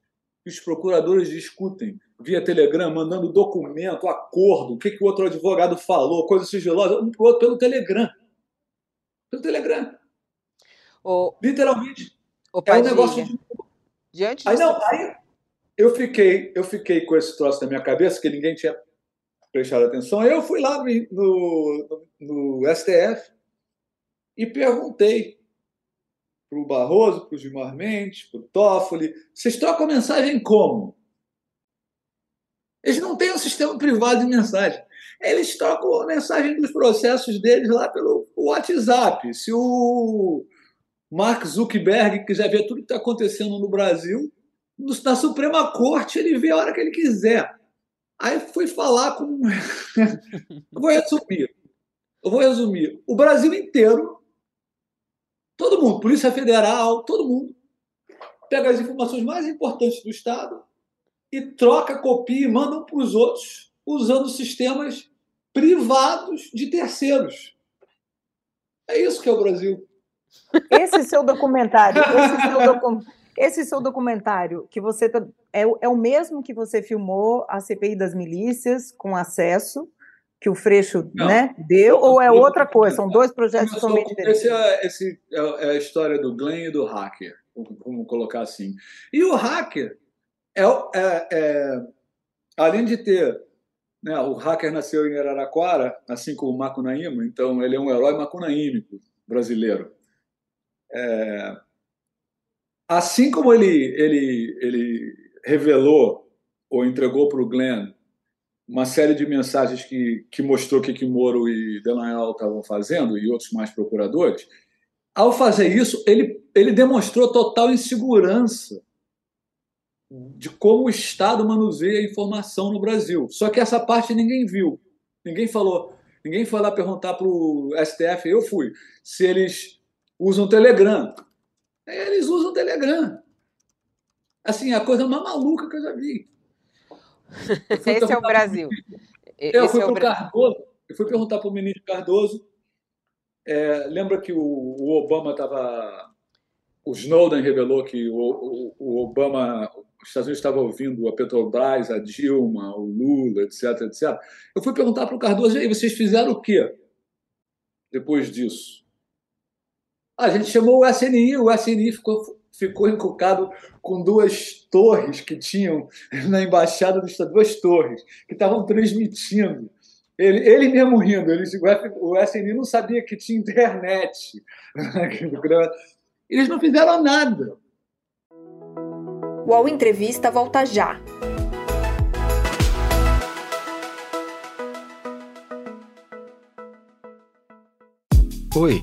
S3: que os procuradores discutem via Telegram, mandando documento, acordo, o que, que o outro advogado falou, coisa sigilosa, um para o outro pelo Telegram. Pelo Telegram. O... Literalmente.
S2: Opa, é um negócio de. Diante
S3: aí, não, aí eu fiquei, eu fiquei com esse troço na minha cabeça, que ninguém tinha prestado atenção. Aí eu fui lá no, no, no STF e perguntei para o Barroso, para o Gilmar Mendes, para o Toffoli, vocês trocam mensagem como? Eles não têm um sistema privado de mensagem. Eles trocam a mensagem dos processos deles lá pelo WhatsApp. Se o Mark Zuckerberg quiser ver tudo que está acontecendo no Brasil, na Suprema Corte ele vê a hora que ele quiser. Aí fui falar com. Vou resumir. Eu vou resumir. O Brasil inteiro, todo mundo, Polícia Federal, todo mundo, pega as informações mais importantes do Estado e troca, copia e manda para os outros, usando sistemas privados de terceiros. É isso que é o Brasil.
S5: Esse seu documentário, esse seu, docu, esse seu documentário que você tá, é, é o mesmo que você filmou a CPI das milícias com acesso que o Freixo não, né, deu, ou é outra coisa? São dois projetos totalmente diferentes.
S3: Esse é, esse é, é a história do Glenn e do hacker, vamos colocar assim. E o hacker é, é, é além de ter né, o hacker nasceu em Araraquara, assim como o Macunaíma, então ele é um herói macunaímico brasileiro. É, assim como ele, ele, ele revelou ou entregou para o Glenn uma série de mensagens que, que mostrou o que, que Moro e Delanhol estavam fazendo e outros mais procuradores, ao fazer isso, ele, ele demonstrou total insegurança de como o Estado manuseia a informação no Brasil. Só que essa parte ninguém viu. Ninguém falou. Ninguém foi lá perguntar para o STF, eu fui, se eles usam Telegram. Eles usam Telegram. Assim, a coisa mais maluca que eu já vi.
S2: Esse é o Brasil.
S3: Eu fui, é o... Cardoso, eu fui perguntar para o ministro Cardoso. É, lembra que o, o Obama estava. O Snowden revelou que o, o, o, Obama, os Estados Unidos estavam ouvindo a Petrobras, a Dilma, o Lula, etc, etc. Eu fui perguntar para o Cardoso, e aí, vocês fizeram o quê depois disso? A gente chamou o SNI, o SNI ficou, ficou encucado com duas torres que tinham na embaixada do Estado, duas torres, que estavam transmitindo. Ele, ele mesmo rindo, ele, o SNI não sabia que tinha internet. Eles não fizeram nada.
S1: O UOL Entrevista volta já.
S6: Oi,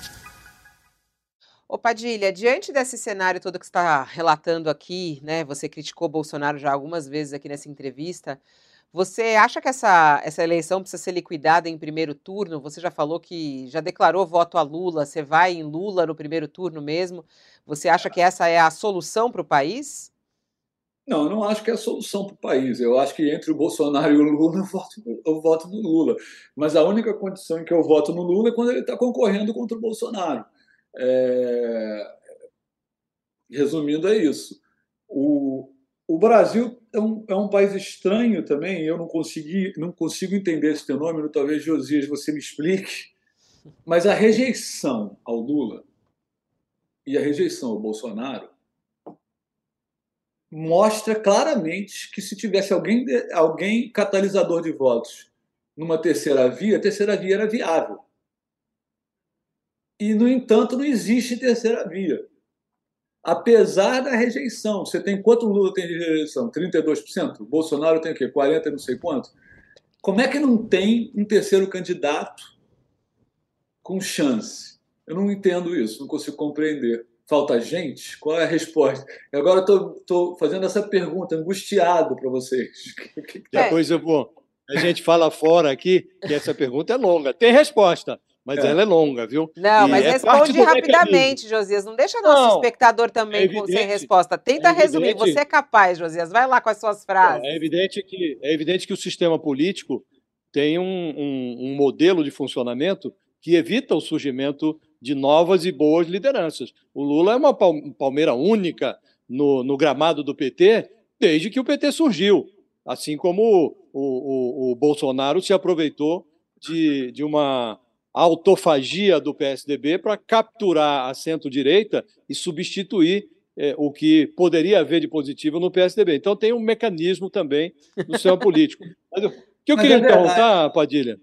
S2: Ô Padilha, diante desse cenário todo que está relatando aqui, né? Você criticou Bolsonaro já algumas vezes aqui nessa entrevista. Você acha que essa, essa eleição precisa ser liquidada em primeiro turno? Você já falou que já declarou voto a Lula. Você vai em Lula no primeiro turno mesmo? Você acha que essa é a solução para o país?
S3: Não, eu não acho que é a solução para o país. Eu acho que entre o Bolsonaro e o Lula, eu voto, eu voto no Lula. Mas a única condição em que eu voto no Lula é quando ele está concorrendo contra o Bolsonaro. É... Resumindo, é isso. O, o Brasil é um, é um país estranho também, eu não, consegui, não consigo entender esse fenômeno, talvez, Josias, você me explique, mas a rejeição ao Lula e a rejeição ao Bolsonaro mostra claramente que se tivesse alguém, alguém catalisador de votos numa terceira via, a terceira via era viável. E, no entanto, não existe terceira via apesar da rejeição. Você tem quanto Lula tem de rejeição? 32%? O Bolsonaro tem o quê? 40 não sei quanto? Como é que não tem um terceiro candidato com chance? Eu não entendo isso, não consigo compreender. Falta gente? Qual é a resposta? E agora estou fazendo essa pergunta, angustiado para vocês.
S4: Depois eu vou. A gente fala fora aqui que essa pergunta é longa. Tem resposta. Mas é. ela é longa, viu?
S2: Não, e mas é responde rapidamente, Josias. Não deixa nosso não, espectador também é sem resposta. Tenta é resumir. Você é capaz, Josias. Vai lá com as suas frases.
S4: É evidente que, é evidente que o sistema político tem um, um, um modelo de funcionamento que evita o surgimento de novas e boas lideranças. O Lula é uma palmeira única no, no gramado do PT desde que o PT surgiu. Assim como o, o, o Bolsonaro se aproveitou de, de uma a autofagia do PSDB para capturar a centro-direita e substituir é, o que poderia haver de positivo no PSDB. Então tem um mecanismo também no sistema político. Mas, o que eu Mas queria é perguntar, Padilha,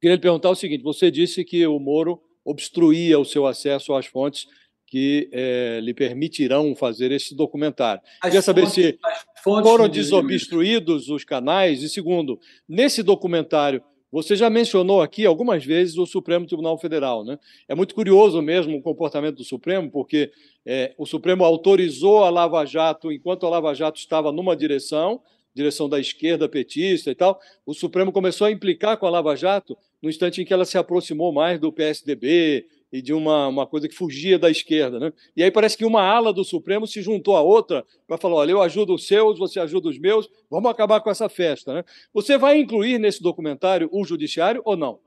S4: queria lhe perguntar o seguinte: você disse que o Moro obstruía o seu acesso às fontes que é, lhe permitirão fazer esse documentário. As Queria saber fontes, se foram desobstruídos os canais. E segundo, nesse documentário você já mencionou aqui algumas vezes o Supremo Tribunal Federal. Né? É muito curioso mesmo o comportamento do Supremo, porque é, o Supremo autorizou a Lava Jato enquanto a Lava Jato estava numa direção, direção da esquerda petista e tal. O Supremo começou a implicar com a Lava Jato no instante em que ela se aproximou mais do PSDB, e de uma, uma coisa que fugia da esquerda. Né? E aí parece que uma ala do Supremo se juntou à outra para falar: olha, eu ajudo os seus, você ajuda os meus, vamos acabar com essa festa. Né? Você vai incluir nesse documentário o judiciário ou não?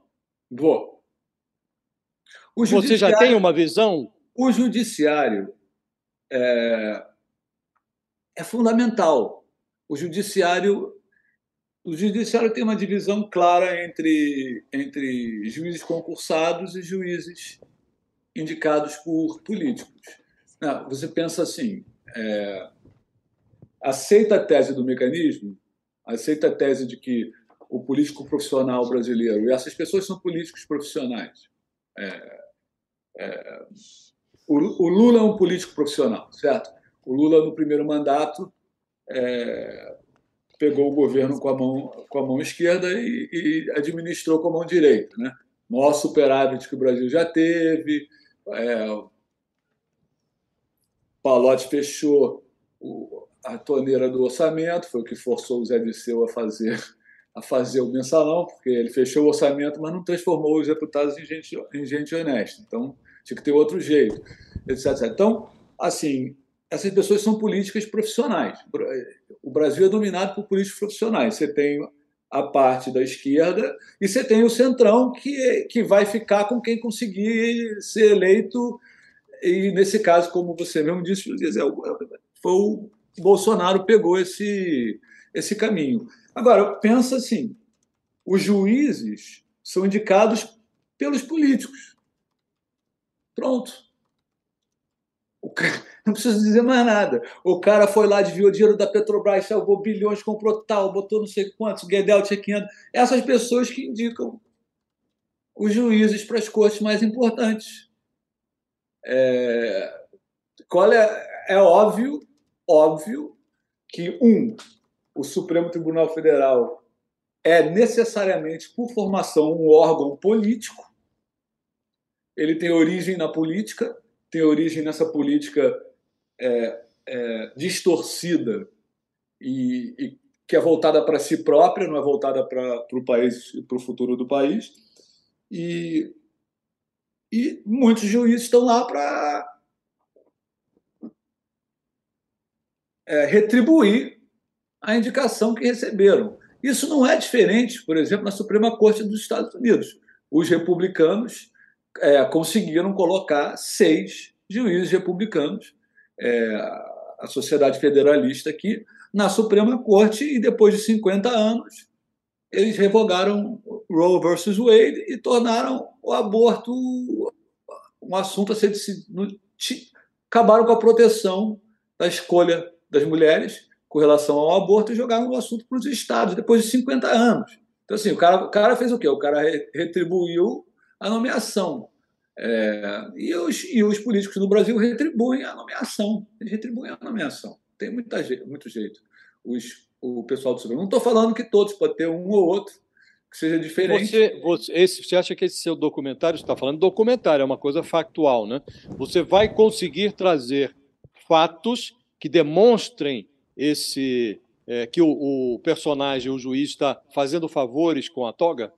S3: Vou.
S4: Você já tem uma visão?
S3: O judiciário é, é fundamental. O judiciário o judiciário tem uma divisão clara entre, entre juízes concursados e juízes indicados por políticos. Não, você pensa assim: é, aceita a tese do mecanismo, aceita a tese de que o político profissional brasileiro, e essas pessoas são políticos profissionais. É, é, o, o, Lula é um político profissional, certo? O Lula, no primeiro mandato, é, pegou o governo com a mão, com a mão esquerda e, e administrou com a mão direita. Né? Maior superávit que o Brasil já teve, é, Palote fechou o, a torneira do orçamento, foi o que forçou o Zé Disseu a fazer, a fazer o mensalão, porque ele fechou o orçamento, mas não transformou os deputados em gente, em gente honesta. Então, tinha que ter outro jeito, etc, etc. Então, assim, essas pessoas são políticas profissionais. O Brasil é dominado por políticos profissionais. Você tem a parte da esquerda e você tem o centrão que, que vai ficar com quem conseguir ser eleito. E nesse caso, como você mesmo disse, foi o Bolsonaro pegou esse, esse caminho. Agora, pensa assim: os juízes são indicados pelos políticos. Pronto. Não preciso dizer mais nada. O cara foi lá, desviou dinheiro da Petrobras, salvou bilhões, comprou tal, botou não sei quantos, Guedel tinha 500. Essas pessoas que indicam os juízes para as cortes mais importantes. É, qual é, é óbvio, óbvio que um, o Supremo Tribunal Federal é necessariamente por formação um órgão político. Ele tem origem na política, tem origem nessa política é, é, distorcida e, e, que é voltada para si própria, não é voltada para o país e para o futuro do país. E, e muitos juízes estão lá para é, retribuir a indicação que receberam. Isso não é diferente, por exemplo, na Suprema Corte dos Estados Unidos. Os republicanos é, conseguiram colocar seis juízes republicanos, é, a sociedade federalista aqui, na Suprema Corte, e depois de 50 anos, eles revogaram Roe versus Wade e tornaram o aborto um assunto a ser decidido. Acabaram com a proteção da escolha das mulheres com relação ao aborto e jogaram o assunto para os estados depois de 50 anos. Então, assim, o cara, o cara fez o quê? O cara retribuiu a nomeação. É, e, os, e os políticos no Brasil retribuem a nomeação. Eles retribuem a nomeação. Tem muita, muito jeito. Os, o pessoal do Supremo. Não estou falando que todos, pode ter um ou outro que seja diferente.
S4: Você, você, esse, você acha que esse seu documentário, você está falando documentário, é uma coisa factual, né? Você vai conseguir trazer fatos que demonstrem esse é, que o, o, personagem, o juiz, está fazendo favores com a toga?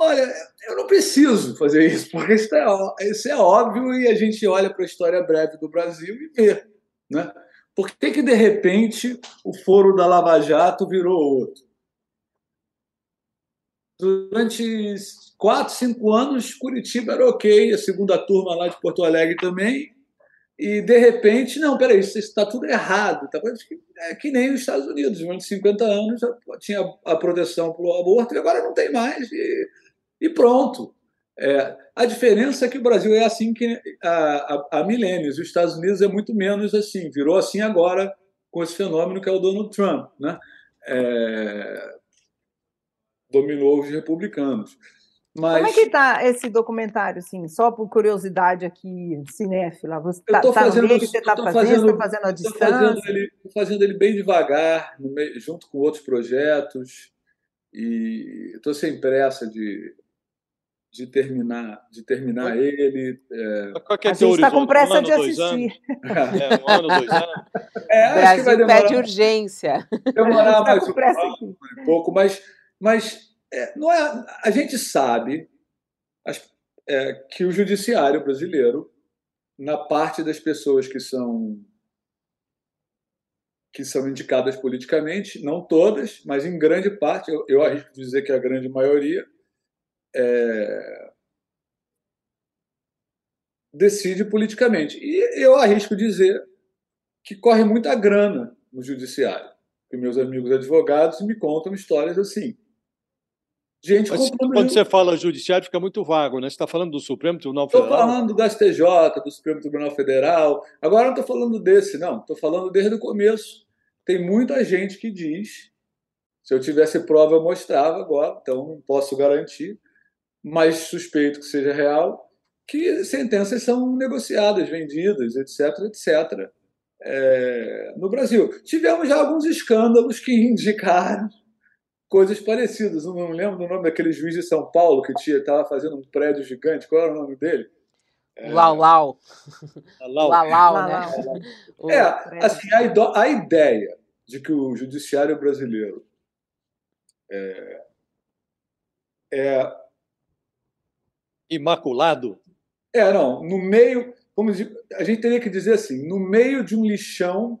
S3: Olha, eu não preciso fazer isso, porque isso é, isso é óbvio e a gente olha para a história breve do Brasil e vê. Né? Por que, que, de repente, o foro da Lava Jato virou outro? Durante quatro, cinco anos, Curitiba era ok, a segunda turma lá de Porto Alegre também, e de repente, não, peraí, isso está tudo errado. Tá? É que nem os Estados Unidos, durante 50 anos já tinha a proteção para o aborto e agora não tem mais, e, e pronto. É, a diferença é que o Brasil é assim que há, milênios, os Estados Unidos é muito menos assim, virou assim agora com esse fenômeno que é o Donald Trump. Né? É, dominou os republicanos.
S5: Mas... Como é que está esse documentário, assim, só por curiosidade aqui, cinéfila? Você está tá, tá fazendo, nele, você está fazendo, fazendo, tá fazendo a distância?
S3: Fazendo ele, fazendo ele bem devagar, meio, junto com outros projetos, e estou sem pressa de, de terminar, de terminar ele.
S5: É... é a gente está com pressa um ano, de assistir.
S4: É, um ano, dois anos.
S2: É, Brasil que vai demorar, pede urgência.
S3: Demorar tá mais um, um pouco, mas, mas é, não é, a gente sabe as, é, que o judiciário brasileiro, na parte das pessoas que são que são indicadas politicamente, não todas, mas em grande parte, eu, eu arrisco dizer que a grande maioria, é, decide politicamente. E eu arrisco dizer que corre muita grana no judiciário. Que meus amigos advogados me contam histórias assim.
S4: Gente Mas quando você fala judiciário, fica muito vago, né? Você está falando do Supremo Tribunal Federal?
S3: Estou falando do STJ, do Supremo Tribunal Federal. Agora não estou falando desse, não. Estou falando desde o começo. Tem muita gente que diz, se eu tivesse prova eu mostrava agora, então não posso garantir, mas suspeito que seja real, que sentenças são negociadas, vendidas, etc, etc. É, no Brasil. Tivemos já alguns escândalos que indicaram coisas parecidas. Eu não lembro do nome daquele juiz de São Paulo que estava fazendo um prédio gigante. Qual era o nome dele?
S2: É... Lau Lau. Lau Lau, né?
S3: É, assim, a, a ideia de que o judiciário brasileiro é, é
S4: imaculado?
S3: É, não. No meio, dizer, a gente teria que dizer assim, no meio de um lixão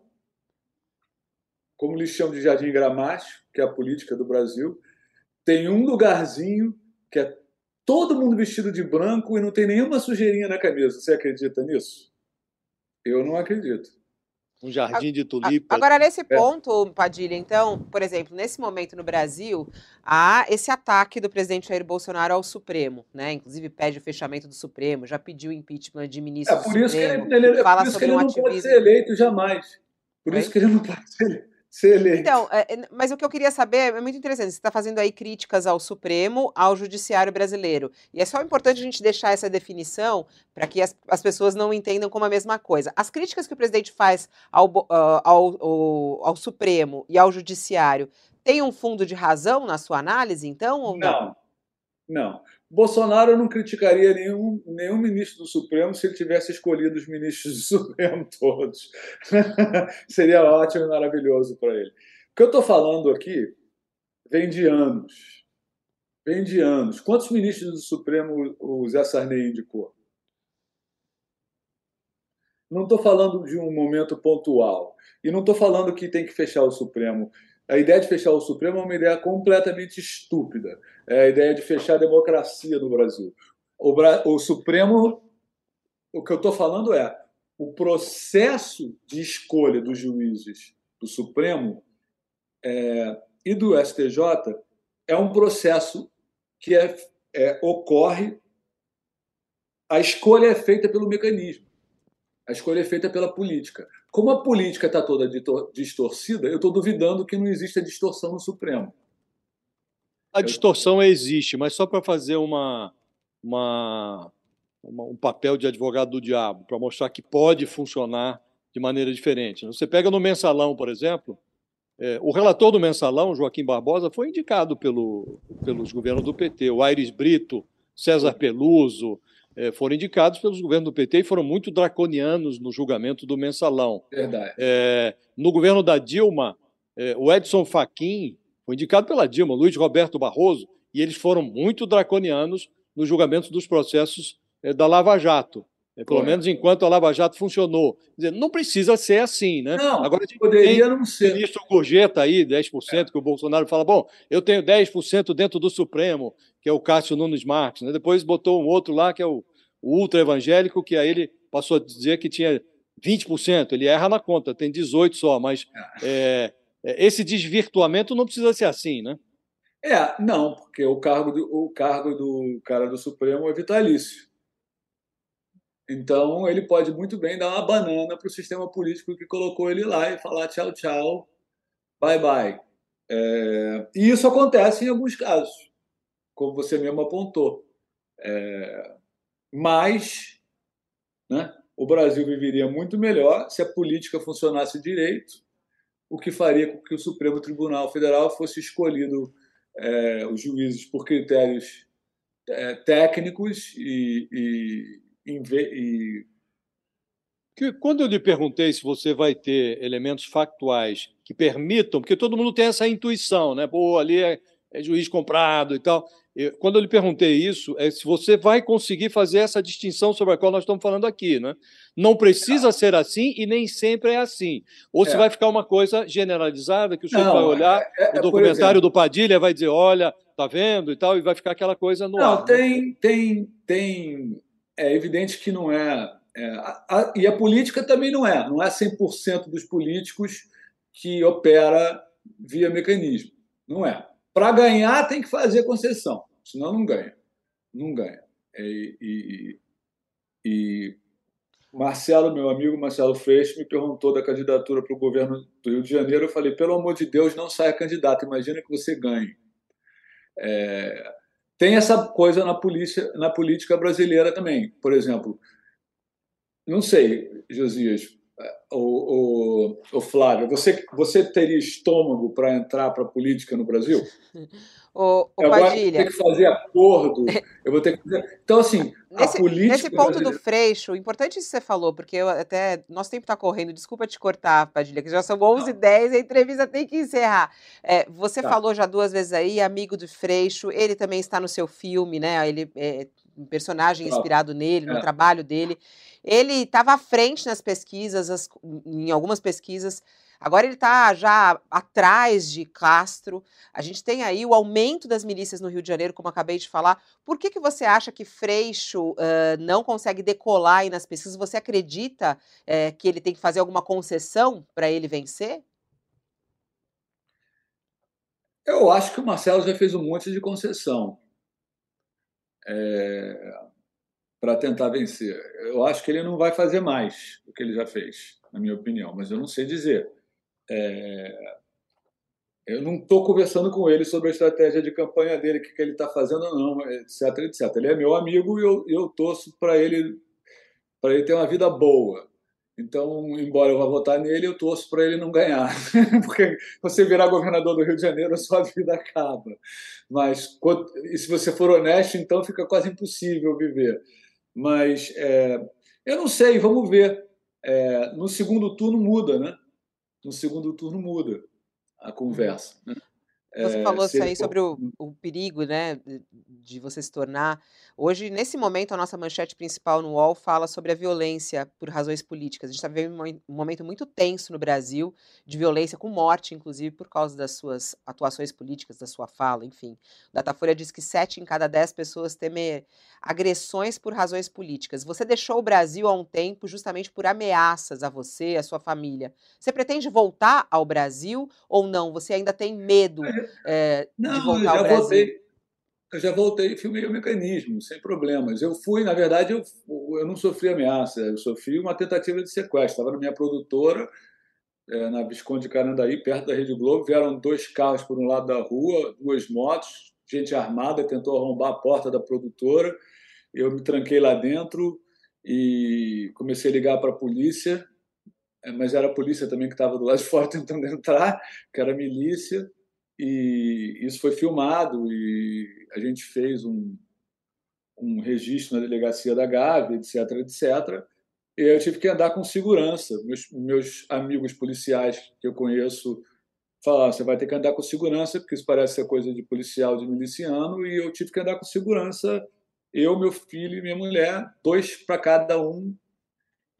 S3: como chamam de Jardim Gramacho, que é a política do Brasil, tem um lugarzinho que é todo mundo vestido de branco e não tem nenhuma sujeirinha na camisa. Você acredita nisso? Eu não acredito.
S4: Um jardim de tulipas.
S2: Agora, nesse é. ponto, Padilha, então, por exemplo, nesse momento no Brasil, há esse ataque do presidente Jair Bolsonaro ao Supremo, né? Inclusive pede o fechamento do Supremo, já pediu impeachment de ministro é,
S3: por
S2: do
S3: isso Supremo. Que ele, ele, fala por isso que ele um não ativismo. pode ser eleito jamais. Por Oi? isso que ele não pode ser eleito ser eleito.
S2: Então, é, é, mas o que eu queria saber é muito interessante. Você está fazendo aí críticas ao Supremo, ao Judiciário brasileiro. E é só importante a gente deixar essa definição para que as, as, pessoas não entendam como a mesma coisa. As críticas que o presidente faz ao, uh, ao, ao, ao Supremo e ao Judiciário têm um fundo de razão na sua análise, então? Ou
S3: não? não. Não. Bolsonaro não criticaria nenhum, nenhum ministro do Supremo se ele tivesse escolhido os ministros do Supremo todos. Seria ótimo e maravilhoso para ele. O que eu estou falando aqui vem de anos. Vem de anos. Quantos ministros do Supremo o Zé Sarney indicou? Não estou falando de um momento pontual. E não estou falando que tem que fechar o Supremo. A ideia de fechar o Supremo é uma ideia completamente estúpida. É a ideia de fechar a democracia no Brasil. O, Bra... o Supremo, o que eu estou falando é o processo de escolha dos juízes do Supremo é, e do STJ é um processo que é, é, ocorre, a escolha é feita pelo mecanismo, a escolha é feita pela política. Como a política está toda distorcida, eu estou duvidando que não exista distorção no Supremo.
S4: A distorção existe, mas só para fazer uma, uma, uma, um papel de advogado do diabo, para mostrar que pode funcionar de maneira diferente. Você pega no mensalão, por exemplo, é, o relator do mensalão, Joaquim Barbosa, foi indicado pelo, pelos governos do PT. O Aires Brito, César Peluso, foram indicados pelos governos do PT e foram muito draconianos no julgamento do mensalão.
S3: Verdade.
S4: É, no governo da Dilma, é, o Edson Fachin foi indicado pela Dilma, Luiz Roberto Barroso, e eles foram muito draconianos no julgamento dos processos é, da Lava Jato. É, pelo menos enquanto a Lava Jato funcionou. Dizer, não precisa ser assim, né?
S3: Não, Agora, poderia não ser.
S4: O ministro Gorjeta aí, 10%, é. que o Bolsonaro fala, bom, eu tenho 10% dentro do Supremo, que é o Cássio Nunes Marques. Né? Depois botou um outro lá, que é o, o ultra-evangélico, que aí ele passou a dizer que tinha 20%. Ele erra na conta, tem 18% só, mas é, é, esse desvirtuamento não precisa ser assim, né?
S3: É, não, porque o cargo do, o cargo do cara do Supremo é vitalício. Então, ele pode muito bem dar uma banana para o sistema político que colocou ele lá e falar tchau, tchau, bye, bye. É, e isso acontece em alguns casos, como você mesmo apontou. É, mas né, o Brasil viveria muito melhor se a política funcionasse direito, o que faria com que o Supremo Tribunal Federal fosse escolhido é, os juízes por critérios é, técnicos e, e e
S4: que quando eu lhe perguntei se você vai ter elementos factuais que permitam, porque todo mundo tem essa intuição, né? Pô, ali é, é juiz comprado e tal. Eu, quando eu lhe perguntei isso, é se você vai conseguir fazer essa distinção sobre a qual nós estamos falando aqui, né? Não precisa ser assim e nem sempre é assim. Ou é. se vai ficar uma coisa generalizada que o senhor Não, vai olhar é, é, o documentário do Padilha vai dizer, olha, tá vendo e tal, e vai ficar aquela coisa no
S3: Não,
S4: ar.
S3: tem, né? tem, tem é evidente que não é. é a, a, e a política também não é. Não é 100% dos políticos que opera via mecanismo. Não é. Para ganhar, tem que fazer concessão, senão não ganha. Não ganha. É, e, e, e Marcelo, meu amigo Marcelo Freixo, me perguntou da candidatura para o governo do Rio de Janeiro. Eu falei, pelo amor de Deus, não saia candidato, imagina que você ganhe. É, tem essa coisa na, polícia, na política brasileira também. Por exemplo, não sei, Josias, o, o, o Flávio, você, você teria estômago para entrar para a política no Brasil?
S2: O, o
S3: Agora
S2: Padilha.
S3: eu vou ter que fazer acordo. Eu vou ter que fazer... Então, assim,
S2: nesse,
S3: a política.
S2: Nesse ponto brasileira... do Freixo, importante isso que você falou, porque eu até. Nosso tempo está correndo, desculpa te cortar, Padilha, que já são 11h10 a entrevista tem que encerrar. É, você tá. falou já duas vezes aí, amigo do Freixo, ele também está no seu filme, né? Ele é um personagem inspirado nele, no é. trabalho dele. Ele estava à frente nas pesquisas, as, em algumas pesquisas. Agora ele está já atrás de Castro. A gente tem aí o aumento das milícias no Rio de Janeiro, como acabei de falar. Por que, que você acha que Freixo uh, não consegue decolar aí nas pesquisas? Você acredita uh, que ele tem que fazer alguma concessão para ele vencer?
S3: Eu acho que o Marcelo já fez um monte de concessão é, para tentar vencer. Eu acho que ele não vai fazer mais do que ele já fez, na minha opinião, mas eu não sei dizer. É, Eu não estou conversando com ele sobre a estratégia de campanha dele, o que, que ele está fazendo, não, etc, etc. Ele é meu amigo e eu, eu torço para ele, para ele ter uma vida boa. Então, embora eu vá votar nele, eu torço para ele não ganhar. Porque você virar governador do Rio de Janeiro, a sua vida acaba. Mas, se você for honesto, então fica quase impossível viver. Mas é, eu não sei, vamos ver. É, no segundo turno muda, né? No segundo turno muda a conversa. Né?
S2: Você é, falou isso aí sobre o, o perigo, né, de você se tornar. Hoje, nesse momento, a nossa manchete principal no UOL fala sobre a violência por razões políticas. A gente está vivendo um momento muito tenso no Brasil, de violência com morte, inclusive, por causa das suas atuações políticas, da sua fala, enfim. O Datafolha diz que sete em cada dez pessoas temem agressões por razões políticas. Você deixou o Brasil há um tempo justamente por ameaças a você, a sua família. Você pretende voltar ao Brasil ou não? Você ainda tem medo? É,
S3: não,
S2: de voltar ao
S3: Brasil? Voltei, eu já voltei, filmei o mecanismo, sem problemas. Eu fui, na verdade, eu, eu não sofri ameaça, eu sofri uma tentativa de sequestro. Estava na minha produtora, é, na Visconde Carandaí, perto da Rede Globo, vieram dois carros por um lado da rua, duas motos, gente armada tentou arrombar a porta da produtora. Eu me tranquei lá dentro e comecei a ligar para a polícia, é, mas era a polícia também que estava do lado de fora tentando entrar, que era a milícia. E isso foi filmado e a gente fez um, um registro na delegacia da Gávea, etc, etc. E eu tive que andar com segurança. Meus, meus amigos policiais que eu conheço falaram: você vai ter que andar com segurança, porque isso parece ser coisa de policial, de miliciano, e eu tive que andar com segurança, eu, meu filho e minha mulher, dois para cada um.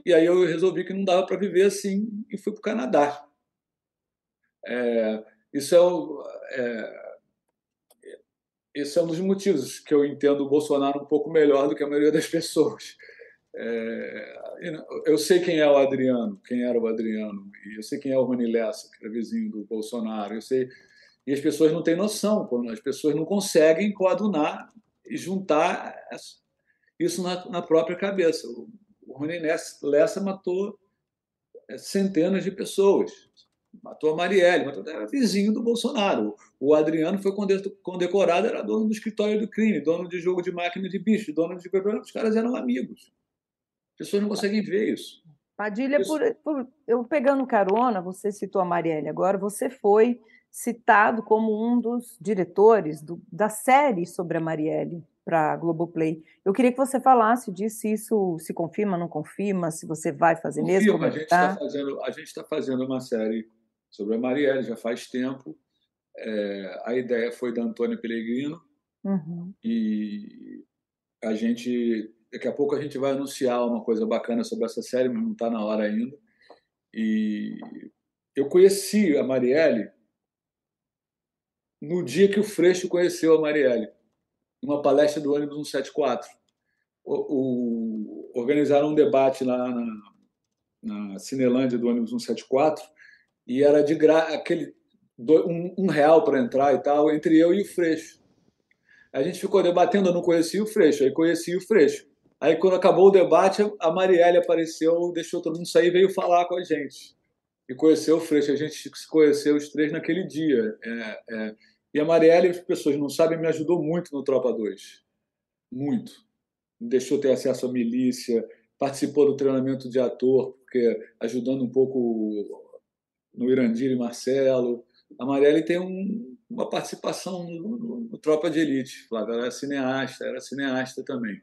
S3: E aí eu resolvi que não dava para viver assim e fui para o Canadá. É, isso é, o, é, esse é um dos motivos que eu entendo o Bolsonaro um pouco melhor do que a maioria das pessoas. É, eu sei quem é o Adriano, quem era o Adriano, eu sei quem é o Rony Lessa, que era vizinho do Bolsonaro. Eu sei, e as pessoas não têm noção, as pessoas não conseguem coadunar e juntar isso na, na própria cabeça. O, o Rony Lessa matou é, centenas de pessoas matou a Marielle, matou, era vizinho do Bolsonaro. O Adriano foi condecorado, era dono do escritório do crime, dono de jogo de máquina de bicho, dono de. Os caras eram amigos. As pessoas não conseguem ver isso.
S5: Padilha, isso... Por, por, eu pegando carona, você citou a Marielle agora, você foi citado como um dos diretores do, da série sobre a Marielle para a Globoplay. Eu queria que você falasse disso, se isso se confirma, não confirma, se você vai fazer confirma, mesmo.
S3: A gente está fazendo, a gente está fazendo uma série sobre a Marielle já faz tempo. É, a ideia foi da Antônia Pellegrino uhum. e a gente daqui a pouco a gente vai anunciar uma coisa bacana sobre essa série, mas não está na hora ainda. E eu conheci a Marielle no dia que o Freixo conheceu a Marielle, numa palestra do ônibus 174. O, o, organizaram um debate lá na, na Cinelândia do ônibus 174 e era de gra... aquele um, um real para entrar e tal, entre eu e o Freixo. A gente ficou debatendo, eu não conhecia o Freixo, aí conheci o Freixo. Aí, quando acabou o debate, a Marielle apareceu, deixou todo mundo sair e veio falar com a gente. E conheceu o Freixo. A gente se conheceu os três naquele dia. É, é... E a Marielle, as pessoas não sabem, me ajudou muito no Tropa 2. Muito. Deixou ter acesso à milícia, participou do treinamento de ator, porque ajudando um pouco no Irandir e Marcelo. A Marielle tem um, uma participação no, no, no, Tropa de Elite. Flávia era cineasta, era cineasta também.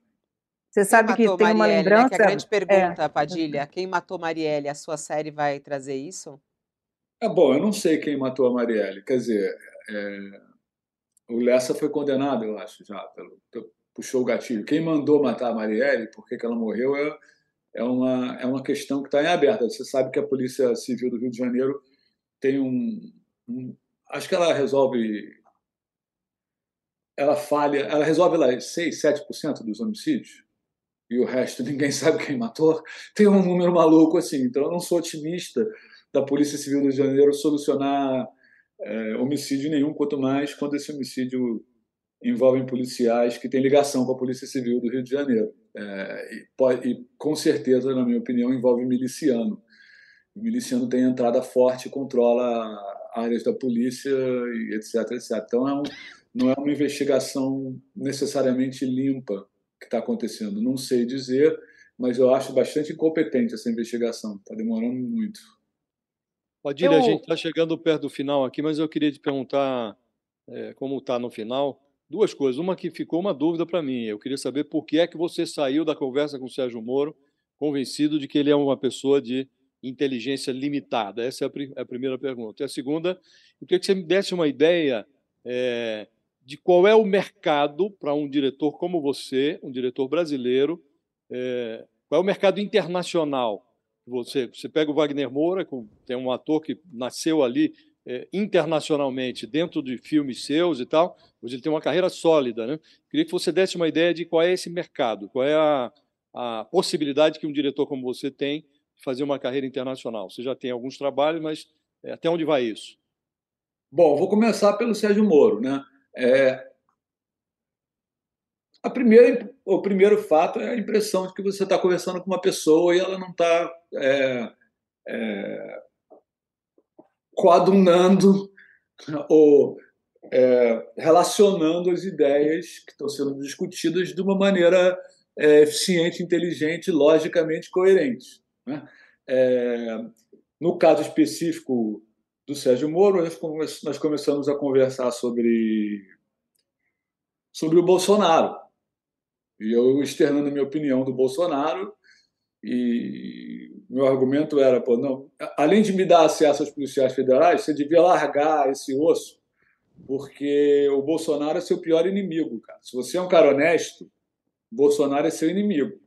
S5: Você sabe que tem Marielle, uma lembrança. Né?
S2: Que a grande pergunta, é. Padilha, quem matou Marielle? A sua série vai trazer isso?
S3: É bom, eu não sei quem matou a Marielle. Quer dizer, é, o Lessa foi condenado, eu acho, já, pelo, puxou o gatilho. Quem mandou matar a Marielle, por que, ela morreu, é, é uma, é uma questão que está em aberta. Você sabe que a Polícia Civil do Rio de Janeiro tem um, um acho que ela resolve ela falha, ela resolve lá 6, 7% dos homicídios e o resto ninguém sabe quem matou. Tem um número maluco assim. Então eu não sou otimista da Polícia Civil do Rio de Janeiro solucionar é, homicídio nenhum, quanto mais quando esse homicídio envolve policiais que têm ligação com a Polícia Civil do Rio de Janeiro. É, e, pode, e, com certeza, na minha opinião, envolve miliciano. O miliciano tem entrada forte controla áreas da polícia, e etc, etc. Então, é um, não é uma investigação necessariamente limpa que está acontecendo. Não sei dizer, mas eu acho bastante incompetente essa investigação. Está demorando muito.
S4: Padilha, eu... a gente está chegando perto do final aqui, mas eu queria te perguntar, é, como está no final, duas coisas. Uma que ficou uma dúvida para mim. Eu queria saber por que é que você saiu da conversa com o Sérgio Moro convencido de que ele é uma pessoa de inteligência limitada? Essa é a, é a primeira pergunta. E a segunda, eu queria que você me desse uma ideia é, de qual é o mercado para um diretor como você, um diretor brasileiro, é, qual é o mercado internacional? Você, você pega o Wagner Moura, tem um ator que nasceu ali é, internacionalmente, dentro de filmes seus e tal, hoje ele tem uma carreira sólida. Né? Queria que você desse uma ideia de qual é esse mercado, qual é a, a possibilidade que um diretor como você tem de fazer uma carreira internacional. Você já tem alguns trabalhos, mas é, até onde vai isso?
S3: Bom, vou começar pelo Sérgio Moro. Né? É, a primeira, o primeiro fato é a impressão de que você está conversando com uma pessoa e ela não está é, é, coadunando ou é, relacionando as ideias que estão sendo discutidas de uma maneira é, eficiente, inteligente, logicamente coerente. Né? É, no caso específico do Sérgio Moro, nós começamos a conversar sobre, sobre o Bolsonaro. E eu externando a minha opinião do Bolsonaro, e meu argumento era, pô, não, além de me dar acesso aos policiais federais, você devia largar esse osso, porque o Bolsonaro é seu pior inimigo, cara. Se você é um cara honesto, Bolsonaro é seu inimigo.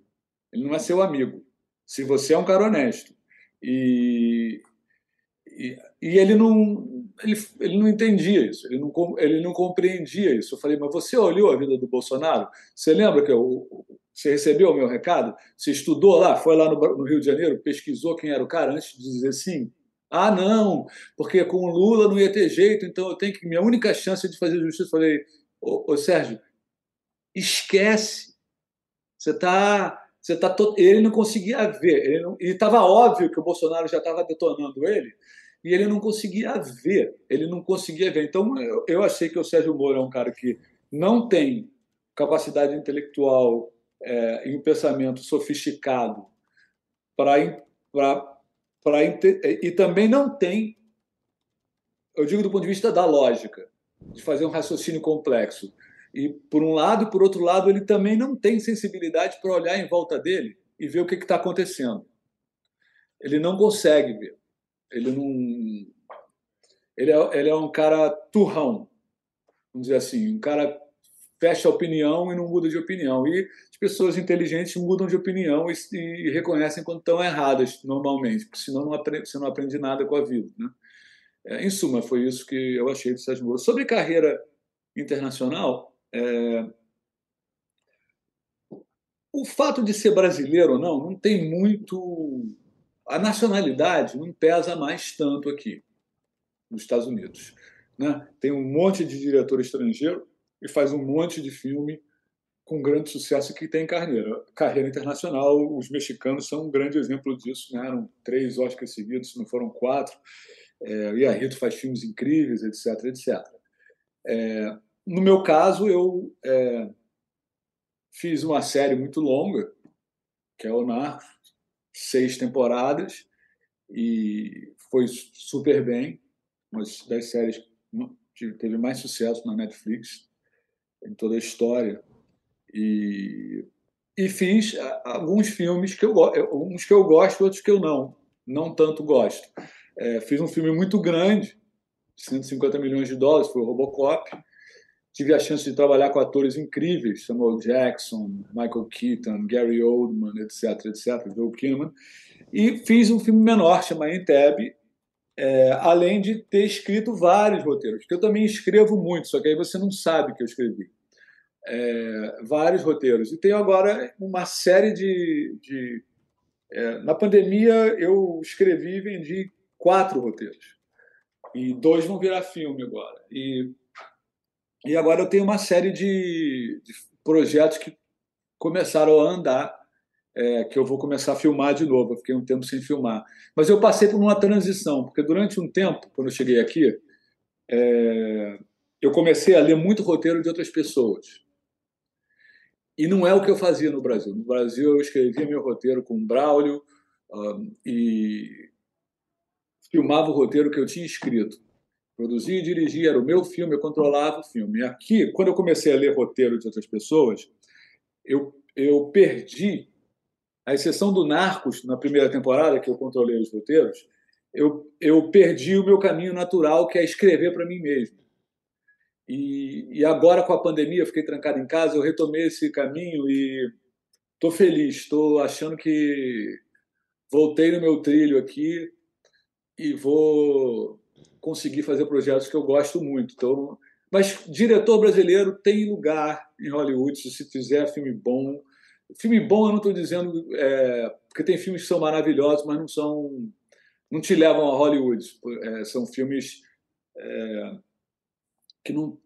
S3: Ele não é seu amigo. Se você é um cara honesto. E, e, e ele não ele, ele não entendia isso, ele não, ele não compreendia isso. Eu falei, mas você olhou a vida do Bolsonaro? Você lembra que eu, você recebeu o meu recado? Você estudou lá, foi lá no, Rio de Janeiro, pesquisou quem era o cara antes de dizer sim? Ah, não, porque com o Lula não ia ter jeito, então eu tenho que. Minha única chance de fazer justiça. Eu falei, ô, ô Sérgio, esquece. Você está. Você tá to... Ele não conseguia ver. Ele estava óbvio que o Bolsonaro já estava detonando ele e ele não conseguia ver, ele não conseguia ver. Então, eu achei que o Sérgio Moro é um cara que não tem capacidade intelectual é, um pensamento sofisticado para e também não tem, eu digo do ponto de vista da lógica, de fazer um raciocínio complexo. E por um lado e por outro lado, ele também não tem sensibilidade para olhar em volta dele e ver o que está acontecendo. Ele não consegue ver. Ele não. Ele é, ele é um cara turrão, vamos dizer assim, um cara fecha a opinião e não muda de opinião. E as pessoas inteligentes mudam de opinião e, e reconhecem quando estão erradas, normalmente, porque senão não aprende, você não aprende nada com a vida. Né? É, em suma, foi isso que eu achei do Sérgio Moro. Sobre carreira internacional, é... o fato de ser brasileiro ou não, não tem muito a nacionalidade não pesa mais tanto aqui nos Estados Unidos. Né? Tem um monte de diretor estrangeiro e faz um monte de filme com grande sucesso que tem carreira, carreira internacional. Os mexicanos são um grande exemplo disso. Né? Eram três Oscars seguidos, não foram quatro. É, a Rito faz filmes incríveis, etc, etc. É, no meu caso, eu é, fiz uma série muito longa, que é o Narcos, seis temporadas e foi super bem. Uma das séries que teve mais sucesso na Netflix em toda a história. E, e fiz alguns filmes que eu uns que eu gosto, outros que eu não, não tanto gosto. É, fiz um filme muito grande, 150 milhões de dólares, foi o Robocop tive a chance de trabalhar com atores incríveis, Samuel Jackson, Michael Keaton, Gary Oldman, etc, etc, Joe Kinnaman, e fiz um filme menor chamado Entebbe, é, além de ter escrito vários roteiros, que eu também escrevo muito, só que aí você não sabe que eu escrevi. É, vários roteiros. E tenho agora uma série de. de é, na pandemia, eu escrevi e vendi quatro roteiros. E dois vão virar filme agora. E e agora eu tenho uma série de, de projetos que começaram a andar é, que eu vou começar a filmar de novo. Eu fiquei um tempo sem filmar. Mas eu passei por uma transição, porque durante um tempo, quando eu cheguei aqui, é, eu comecei a ler muito roteiro de outras pessoas. E não é o que eu fazia no Brasil. No Brasil, eu escrevia meu roteiro com Braulio um, e filmava o roteiro que eu tinha escrito. Produzia e dirigia, era o meu filme, eu controlava o filme. E aqui, quando eu comecei a ler roteiro de outras pessoas, eu, eu perdi, a exceção do Narcos, na primeira temporada, que eu controlei os roteiros, eu, eu perdi o meu caminho natural, que é escrever para mim mesmo. E, e agora, com a pandemia, eu fiquei trancado em casa, eu retomei esse caminho e estou feliz, estou achando que voltei no meu trilho aqui e vou conseguir fazer projetos que eu gosto muito. Então, mas diretor brasileiro tem lugar em Hollywood se fizer filme bom. Filme bom eu não estou dizendo é, porque tem filmes que são maravilhosos, mas não são, não te levam a Hollywood. É, são filmes é, que não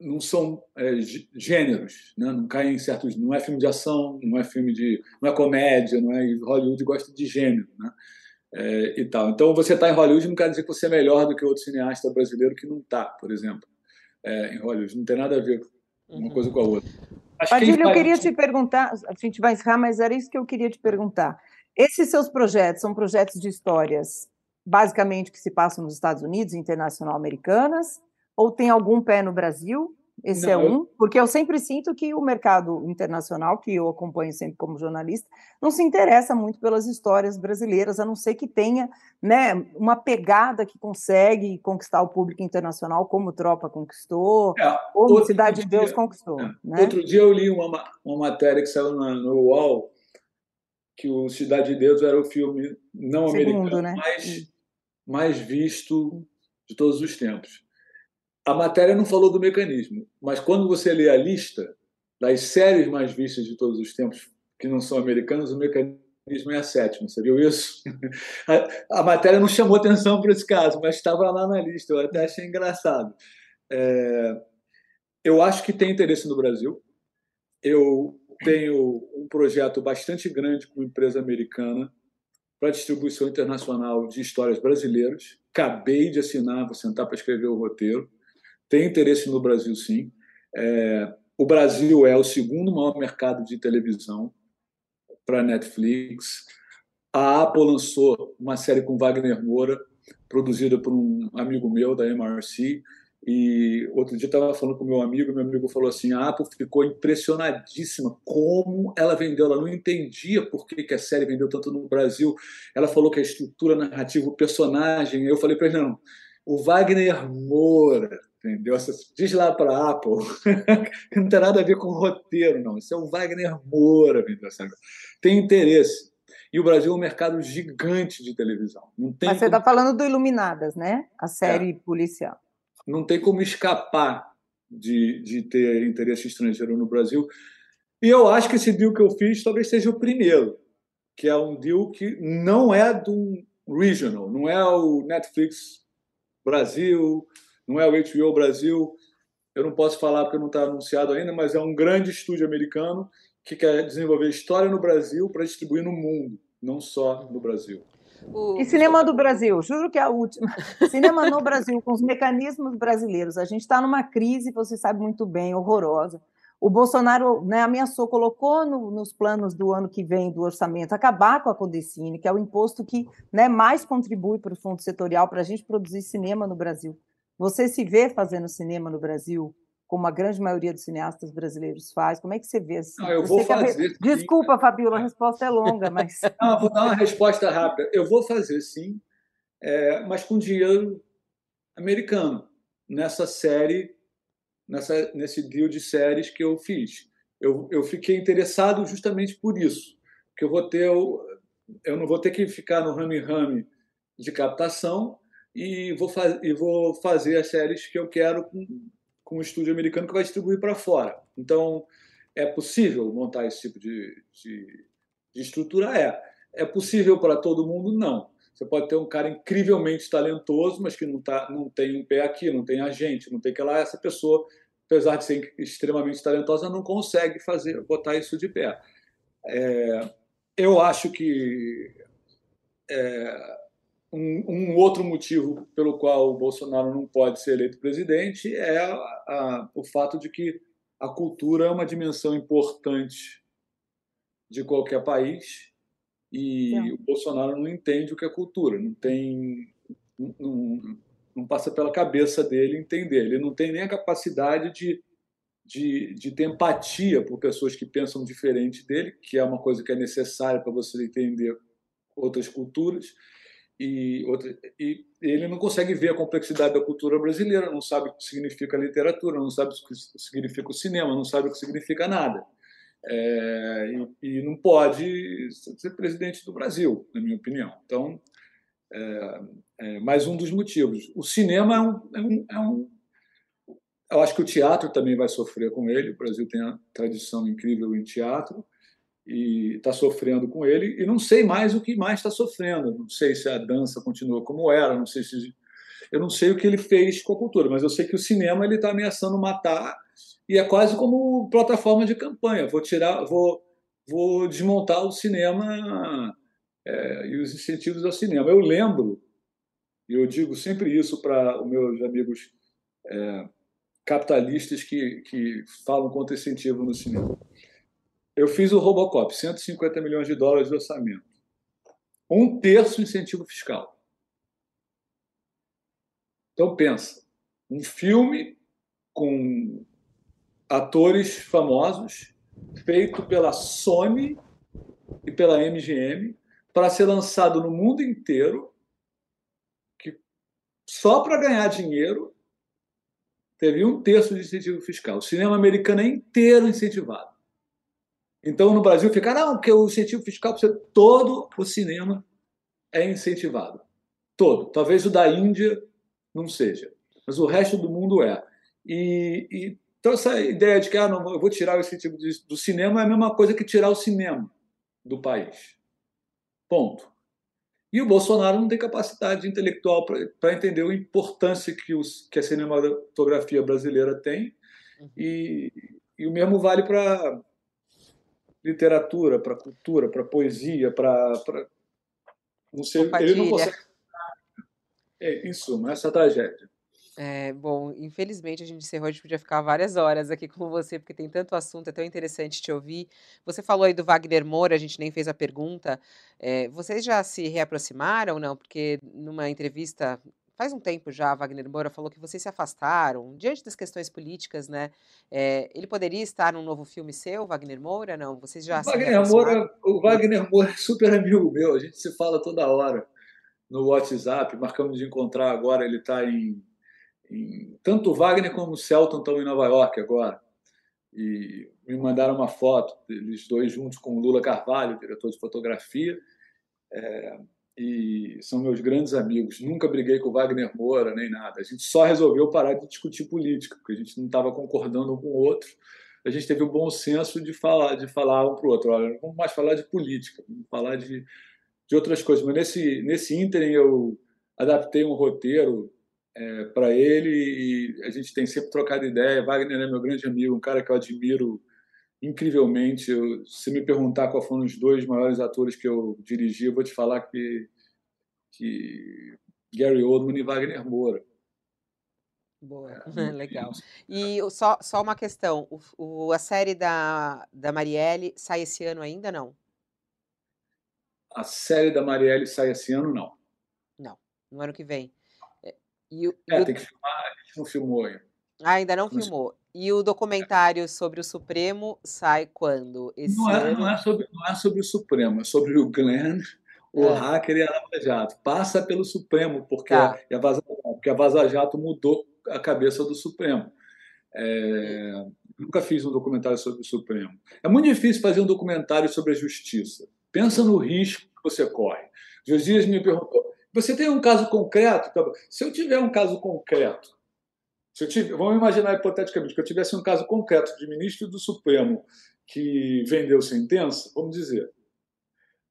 S3: não são é, gêneros, né? não caem em certos, não é filme de ação, não é filme de, não é comédia, não é Hollywood gosta de gênero, né? É, e tal. Então você está em Hollywood não quer dizer que você é melhor do que outro cineasta brasileiro que não está, por exemplo, é, em Hollywood. Não tem nada a ver uma coisa com a outra.
S5: Padilha, eu queria te perguntar, a gente vai encerrar, mas era isso que eu queria te perguntar. Esses seus projetos são projetos de histórias basicamente que se passam nos Estados Unidos, internacional americanas, ou tem algum pé no Brasil? Esse é não, é um, porque eu sempre sinto que o mercado internacional, que eu acompanho sempre como jornalista, não se interessa muito pelas histórias brasileiras, a não ser que tenha né, uma pegada que consegue conquistar o público internacional, como Tropa conquistou, é, como Cidade dia, de Deus conquistou. É.
S3: Né? Outro dia eu li uma, uma matéria que saiu na, no UOL, que o Cidade de Deus era o filme não Segundo, americano né? mais, mais visto de todos os tempos a matéria não falou do mecanismo, mas quando você lê a lista das séries mais vistas de todos os tempos, que não são americanas, o mecanismo é a sétima. Você viu isso? A, a matéria não chamou atenção para esse caso, mas estava lá na lista. Eu até achei engraçado. É, eu acho que tem interesse no Brasil. Eu tenho um projeto bastante grande com uma empresa americana para distribuição internacional de histórias brasileiras. Acabei de assinar, vou sentar para escrever o roteiro tem interesse no Brasil, sim. É, o Brasil é o segundo maior mercado de televisão para Netflix. A Apple lançou uma série com Wagner Moura, produzida por um amigo meu da MRC. E outro dia estava falando com meu amigo, meu amigo falou assim: a Apple ficou impressionadíssima como ela vendeu. Ela não entendia por que, que a série vendeu tanto no Brasil. Ela falou que a estrutura narrativa, o personagem. Eu falei para ele: não, o Wagner Moura Entendeu? Diz lá para a Apple. não tem nada a ver com roteiro, não. Isso é o Wagner Moura essa Tem interesse. E o Brasil é um mercado gigante de televisão. Não tem
S5: Mas você está como... falando do Iluminadas, né? A série é. policial.
S3: Não tem como escapar de, de ter interesse estrangeiro no Brasil. E eu acho que esse deal que eu fiz talvez seja o primeiro, que é um deal que não é do regional, não é o Netflix Brasil, não é o HBO Brasil, eu não posso falar porque não está anunciado ainda, mas é um grande estúdio americano que quer desenvolver história no Brasil para distribuir no mundo, não só no Brasil.
S5: O... E cinema do Brasil, juro que é a última. Cinema no Brasil, com os mecanismos brasileiros. A gente está numa crise, você sabe muito bem, horrorosa. O Bolsonaro né, ameaçou, colocou no, nos planos do ano que vem do orçamento acabar com a Codecine, que é o imposto que né, mais contribui para o fundo setorial para a gente produzir cinema no Brasil. Você se vê fazendo cinema no Brasil, como a grande maioria dos cineastas brasileiros faz? Como é que você vê? Assim?
S3: Não, eu vou fazer.
S5: Desculpa, Fabiola, a resposta é longa, mas.
S3: Não, vou dar uma resposta rápida. Eu vou fazer sim, é, mas com dinheiro americano, nessa série, nessa, nesse deal de séries que eu fiz. Eu, eu fiquei interessado justamente por isso, que eu vou ter. Eu não vou ter que ficar no rame-rame de captação, e vou, faz, e vou fazer as séries que eu quero com, com o estúdio americano que vai distribuir para fora. Então, é possível montar esse tipo de, de, de estrutura? É. É possível para todo mundo? Não. Você pode ter um cara incrivelmente talentoso, mas que não, tá, não tem um pé aqui, não tem agente, não tem que lá. Essa pessoa, apesar de ser extremamente talentosa, não consegue fazer botar isso de pé. É, eu acho que é, um, um, outro motivo pelo qual o Bolsonaro não pode ser eleito presidente é a, a, o fato de que a cultura é uma dimensão importante de qualquer país e o Bolsonaro não entende o que é cultura, não tem, não, não passa pela cabeça dele entender. Ele não tem nem a capacidade de, de, de ter empatia por pessoas que pensam diferente dele, que é uma coisa que é necessária para você entender outras culturas. E, outra, e ele não consegue ver a complexidade da cultura brasileira, não sabe o que significa literatura, não sabe o que significa o cinema, não sabe o que significa nada. É, e, e, não pode ser presidente do Brasil, na minha opinião. Então, é, é mais um dos motivos. O cinema é um, é um, é um, Eu acho que o teatro também vai sofrer com ele. O Brasil tem uma tradição incrível em teatro e está sofrendo com ele. E não sei mais o que mais está sofrendo. Não sei se a dança continua como era, não sei se. Eu não sei o que ele fez com a cultura, mas eu sei que o cinema ele está ameaçando matar e é quase como plataforma de campanha. Vou tirar, vou, vou desmontar o cinema é, e os incentivos ao cinema. Eu lembro, e eu digo sempre isso para os meus amigos é, capitalistas que, que falam contra incentivo no cinema. Eu fiz o Robocop, 150 milhões de dólares de orçamento. Um terço incentivo fiscal. Então pensa, um filme com atores famosos, feito pela Sony e pela MGM, para ser lançado no mundo inteiro, que só para ganhar dinheiro teve um terço de incentivo fiscal. O cinema americano é inteiro incentivado. Então no Brasil fica, não, porque o incentivo fiscal todo o cinema é incentivado. Todo. Talvez o da Índia não seja, mas o resto do mundo é. E, e então essa ideia de que ah, não, eu vou tirar o incentivo do cinema é a mesma coisa que tirar o cinema do país. Ponto. E o Bolsonaro não tem capacidade intelectual para entender a importância que, os, que a cinematografia brasileira tem. Uhum. E, e o mesmo vale para literatura, para cultura, para poesia, para. Não sei, ele não consegue. É, em suma, essa tragédia.
S2: É, bom, infelizmente a gente encerrou, a gente podia ficar várias horas aqui com você, porque tem tanto assunto, é tão interessante te ouvir. Você falou aí do Wagner Moura, a gente nem fez a pergunta. É, vocês já se reaproximaram, não? Porque numa entrevista, faz um tempo já, Wagner Moura falou que vocês se afastaram, diante das questões políticas, né? É, ele poderia estar num novo filme seu, Wagner Moura, não? Vocês já
S3: o Wagner Moura, O Wagner Moura é super amigo meu, a gente se fala toda hora no WhatsApp, marcamos de encontrar agora, ele está em tanto o Wagner como o Celton estão em Nova York agora. E me mandaram uma foto, eles dois juntos com o Lula Carvalho, diretor de fotografia. É, e são meus grandes amigos. Nunca briguei com Wagner Moura nem nada. A gente só resolveu parar de discutir política, porque a gente não estava concordando um com o outro. A gente teve o bom senso de falar, de falar um para o outro. Olha, não vamos mais falar de política, vamos falar de, de outras coisas. Mas nesse, nesse ínterim eu adaptei um roteiro é, para ele e a gente tem sempre trocado ideia. Wagner é meu grande amigo, um cara que eu admiro incrivelmente. Eu, se me perguntar qual foram os dois maiores atores que eu dirigi, eu vou te falar que, que Gary Oldman e Wagner Moura.
S2: Boa, é, legal. E só, só uma questão: o, o, a série da, da Marielle sai esse ano ainda não?
S3: A série da Marielle sai esse ano, não.
S2: Não, no ano que vem.
S3: E o, é, tem que filmar, a gente não filmou ainda.
S2: Ah, ainda não, não filmou. E o documentário sobre o Supremo sai quando?
S3: Esse não, é, não, é sobre, não é sobre o Supremo, é sobre o Glenn, o é. hacker e a Lava Jato. Passa pelo Supremo, porque, tá. a, Vaza, porque a Vaza Jato mudou a cabeça do Supremo. É, nunca fiz um documentário sobre o Supremo. É muito difícil fazer um documentário sobre a justiça. Pensa no risco que você corre. Josias me perguntou: você tem um caso concreto? Se eu tiver um caso concreto, se eu tiver, vamos imaginar hipoteticamente que eu tivesse um caso concreto de ministro do Supremo que vendeu sentença, vamos dizer,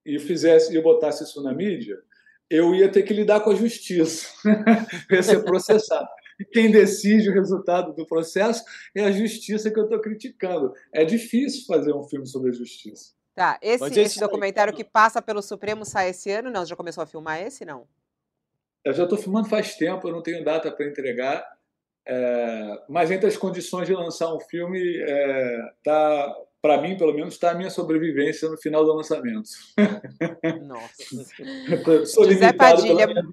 S3: e fizesse e eu botasse isso na mídia, eu ia ter que lidar com a justiça, ia ser processado. E quem decide o resultado do processo é a justiça que eu estou criticando. É difícil fazer um filme sobre a justiça.
S2: Tá, esse, esse, esse documentário que passa pelo Supremo sai esse ano? Não, já começou a filmar esse, não?
S3: Eu já estou filmando faz tempo, eu não tenho data para entregar. É, mas entre as condições de lançar um filme, é, tá, para mim, pelo menos, está a minha sobrevivência no final do lançamento.
S2: Nossa. José Padilha, pela...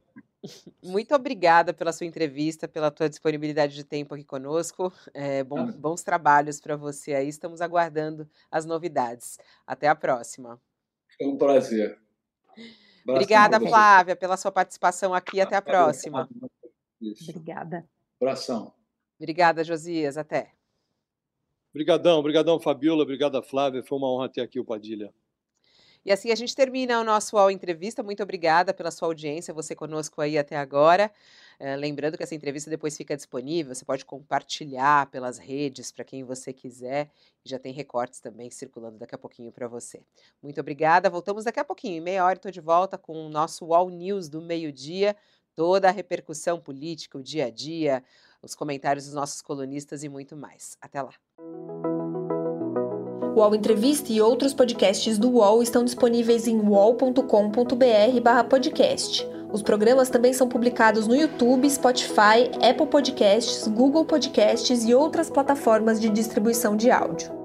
S2: muito obrigada pela sua entrevista, pela tua disponibilidade de tempo aqui conosco. É, bom, ah. Bons trabalhos para você aí. Estamos aguardando as novidades. Até a próxima.
S3: É um prazer.
S2: Obrigada, Flávia, pela sua participação aqui. Até a próxima.
S5: Obrigada.
S3: Abração.
S2: Obrigada, Josias. Até.
S4: Obrigadão, obrigadão, Fabiola, obrigada, Flávia. Foi uma honra ter aqui o Padilha.
S2: E assim a gente termina o nosso UOL Entrevista. Muito obrigada pela sua audiência, você conosco aí até agora. É, lembrando que essa entrevista depois fica disponível, você pode compartilhar pelas redes para quem você quiser. Já tem recortes também circulando daqui a pouquinho para você. Muito obrigada. Voltamos daqui a pouquinho. Em meia hora estou de volta com o nosso UOL News do meio-dia. Toda a repercussão política, o dia a dia, os comentários dos nossos colunistas e muito mais. Até lá.
S1: O UOL Entrevista e outros podcasts do UOL estão disponíveis em uol.com.br/podcast. Os programas também são publicados no YouTube, Spotify, Apple Podcasts, Google Podcasts e outras plataformas de distribuição de áudio.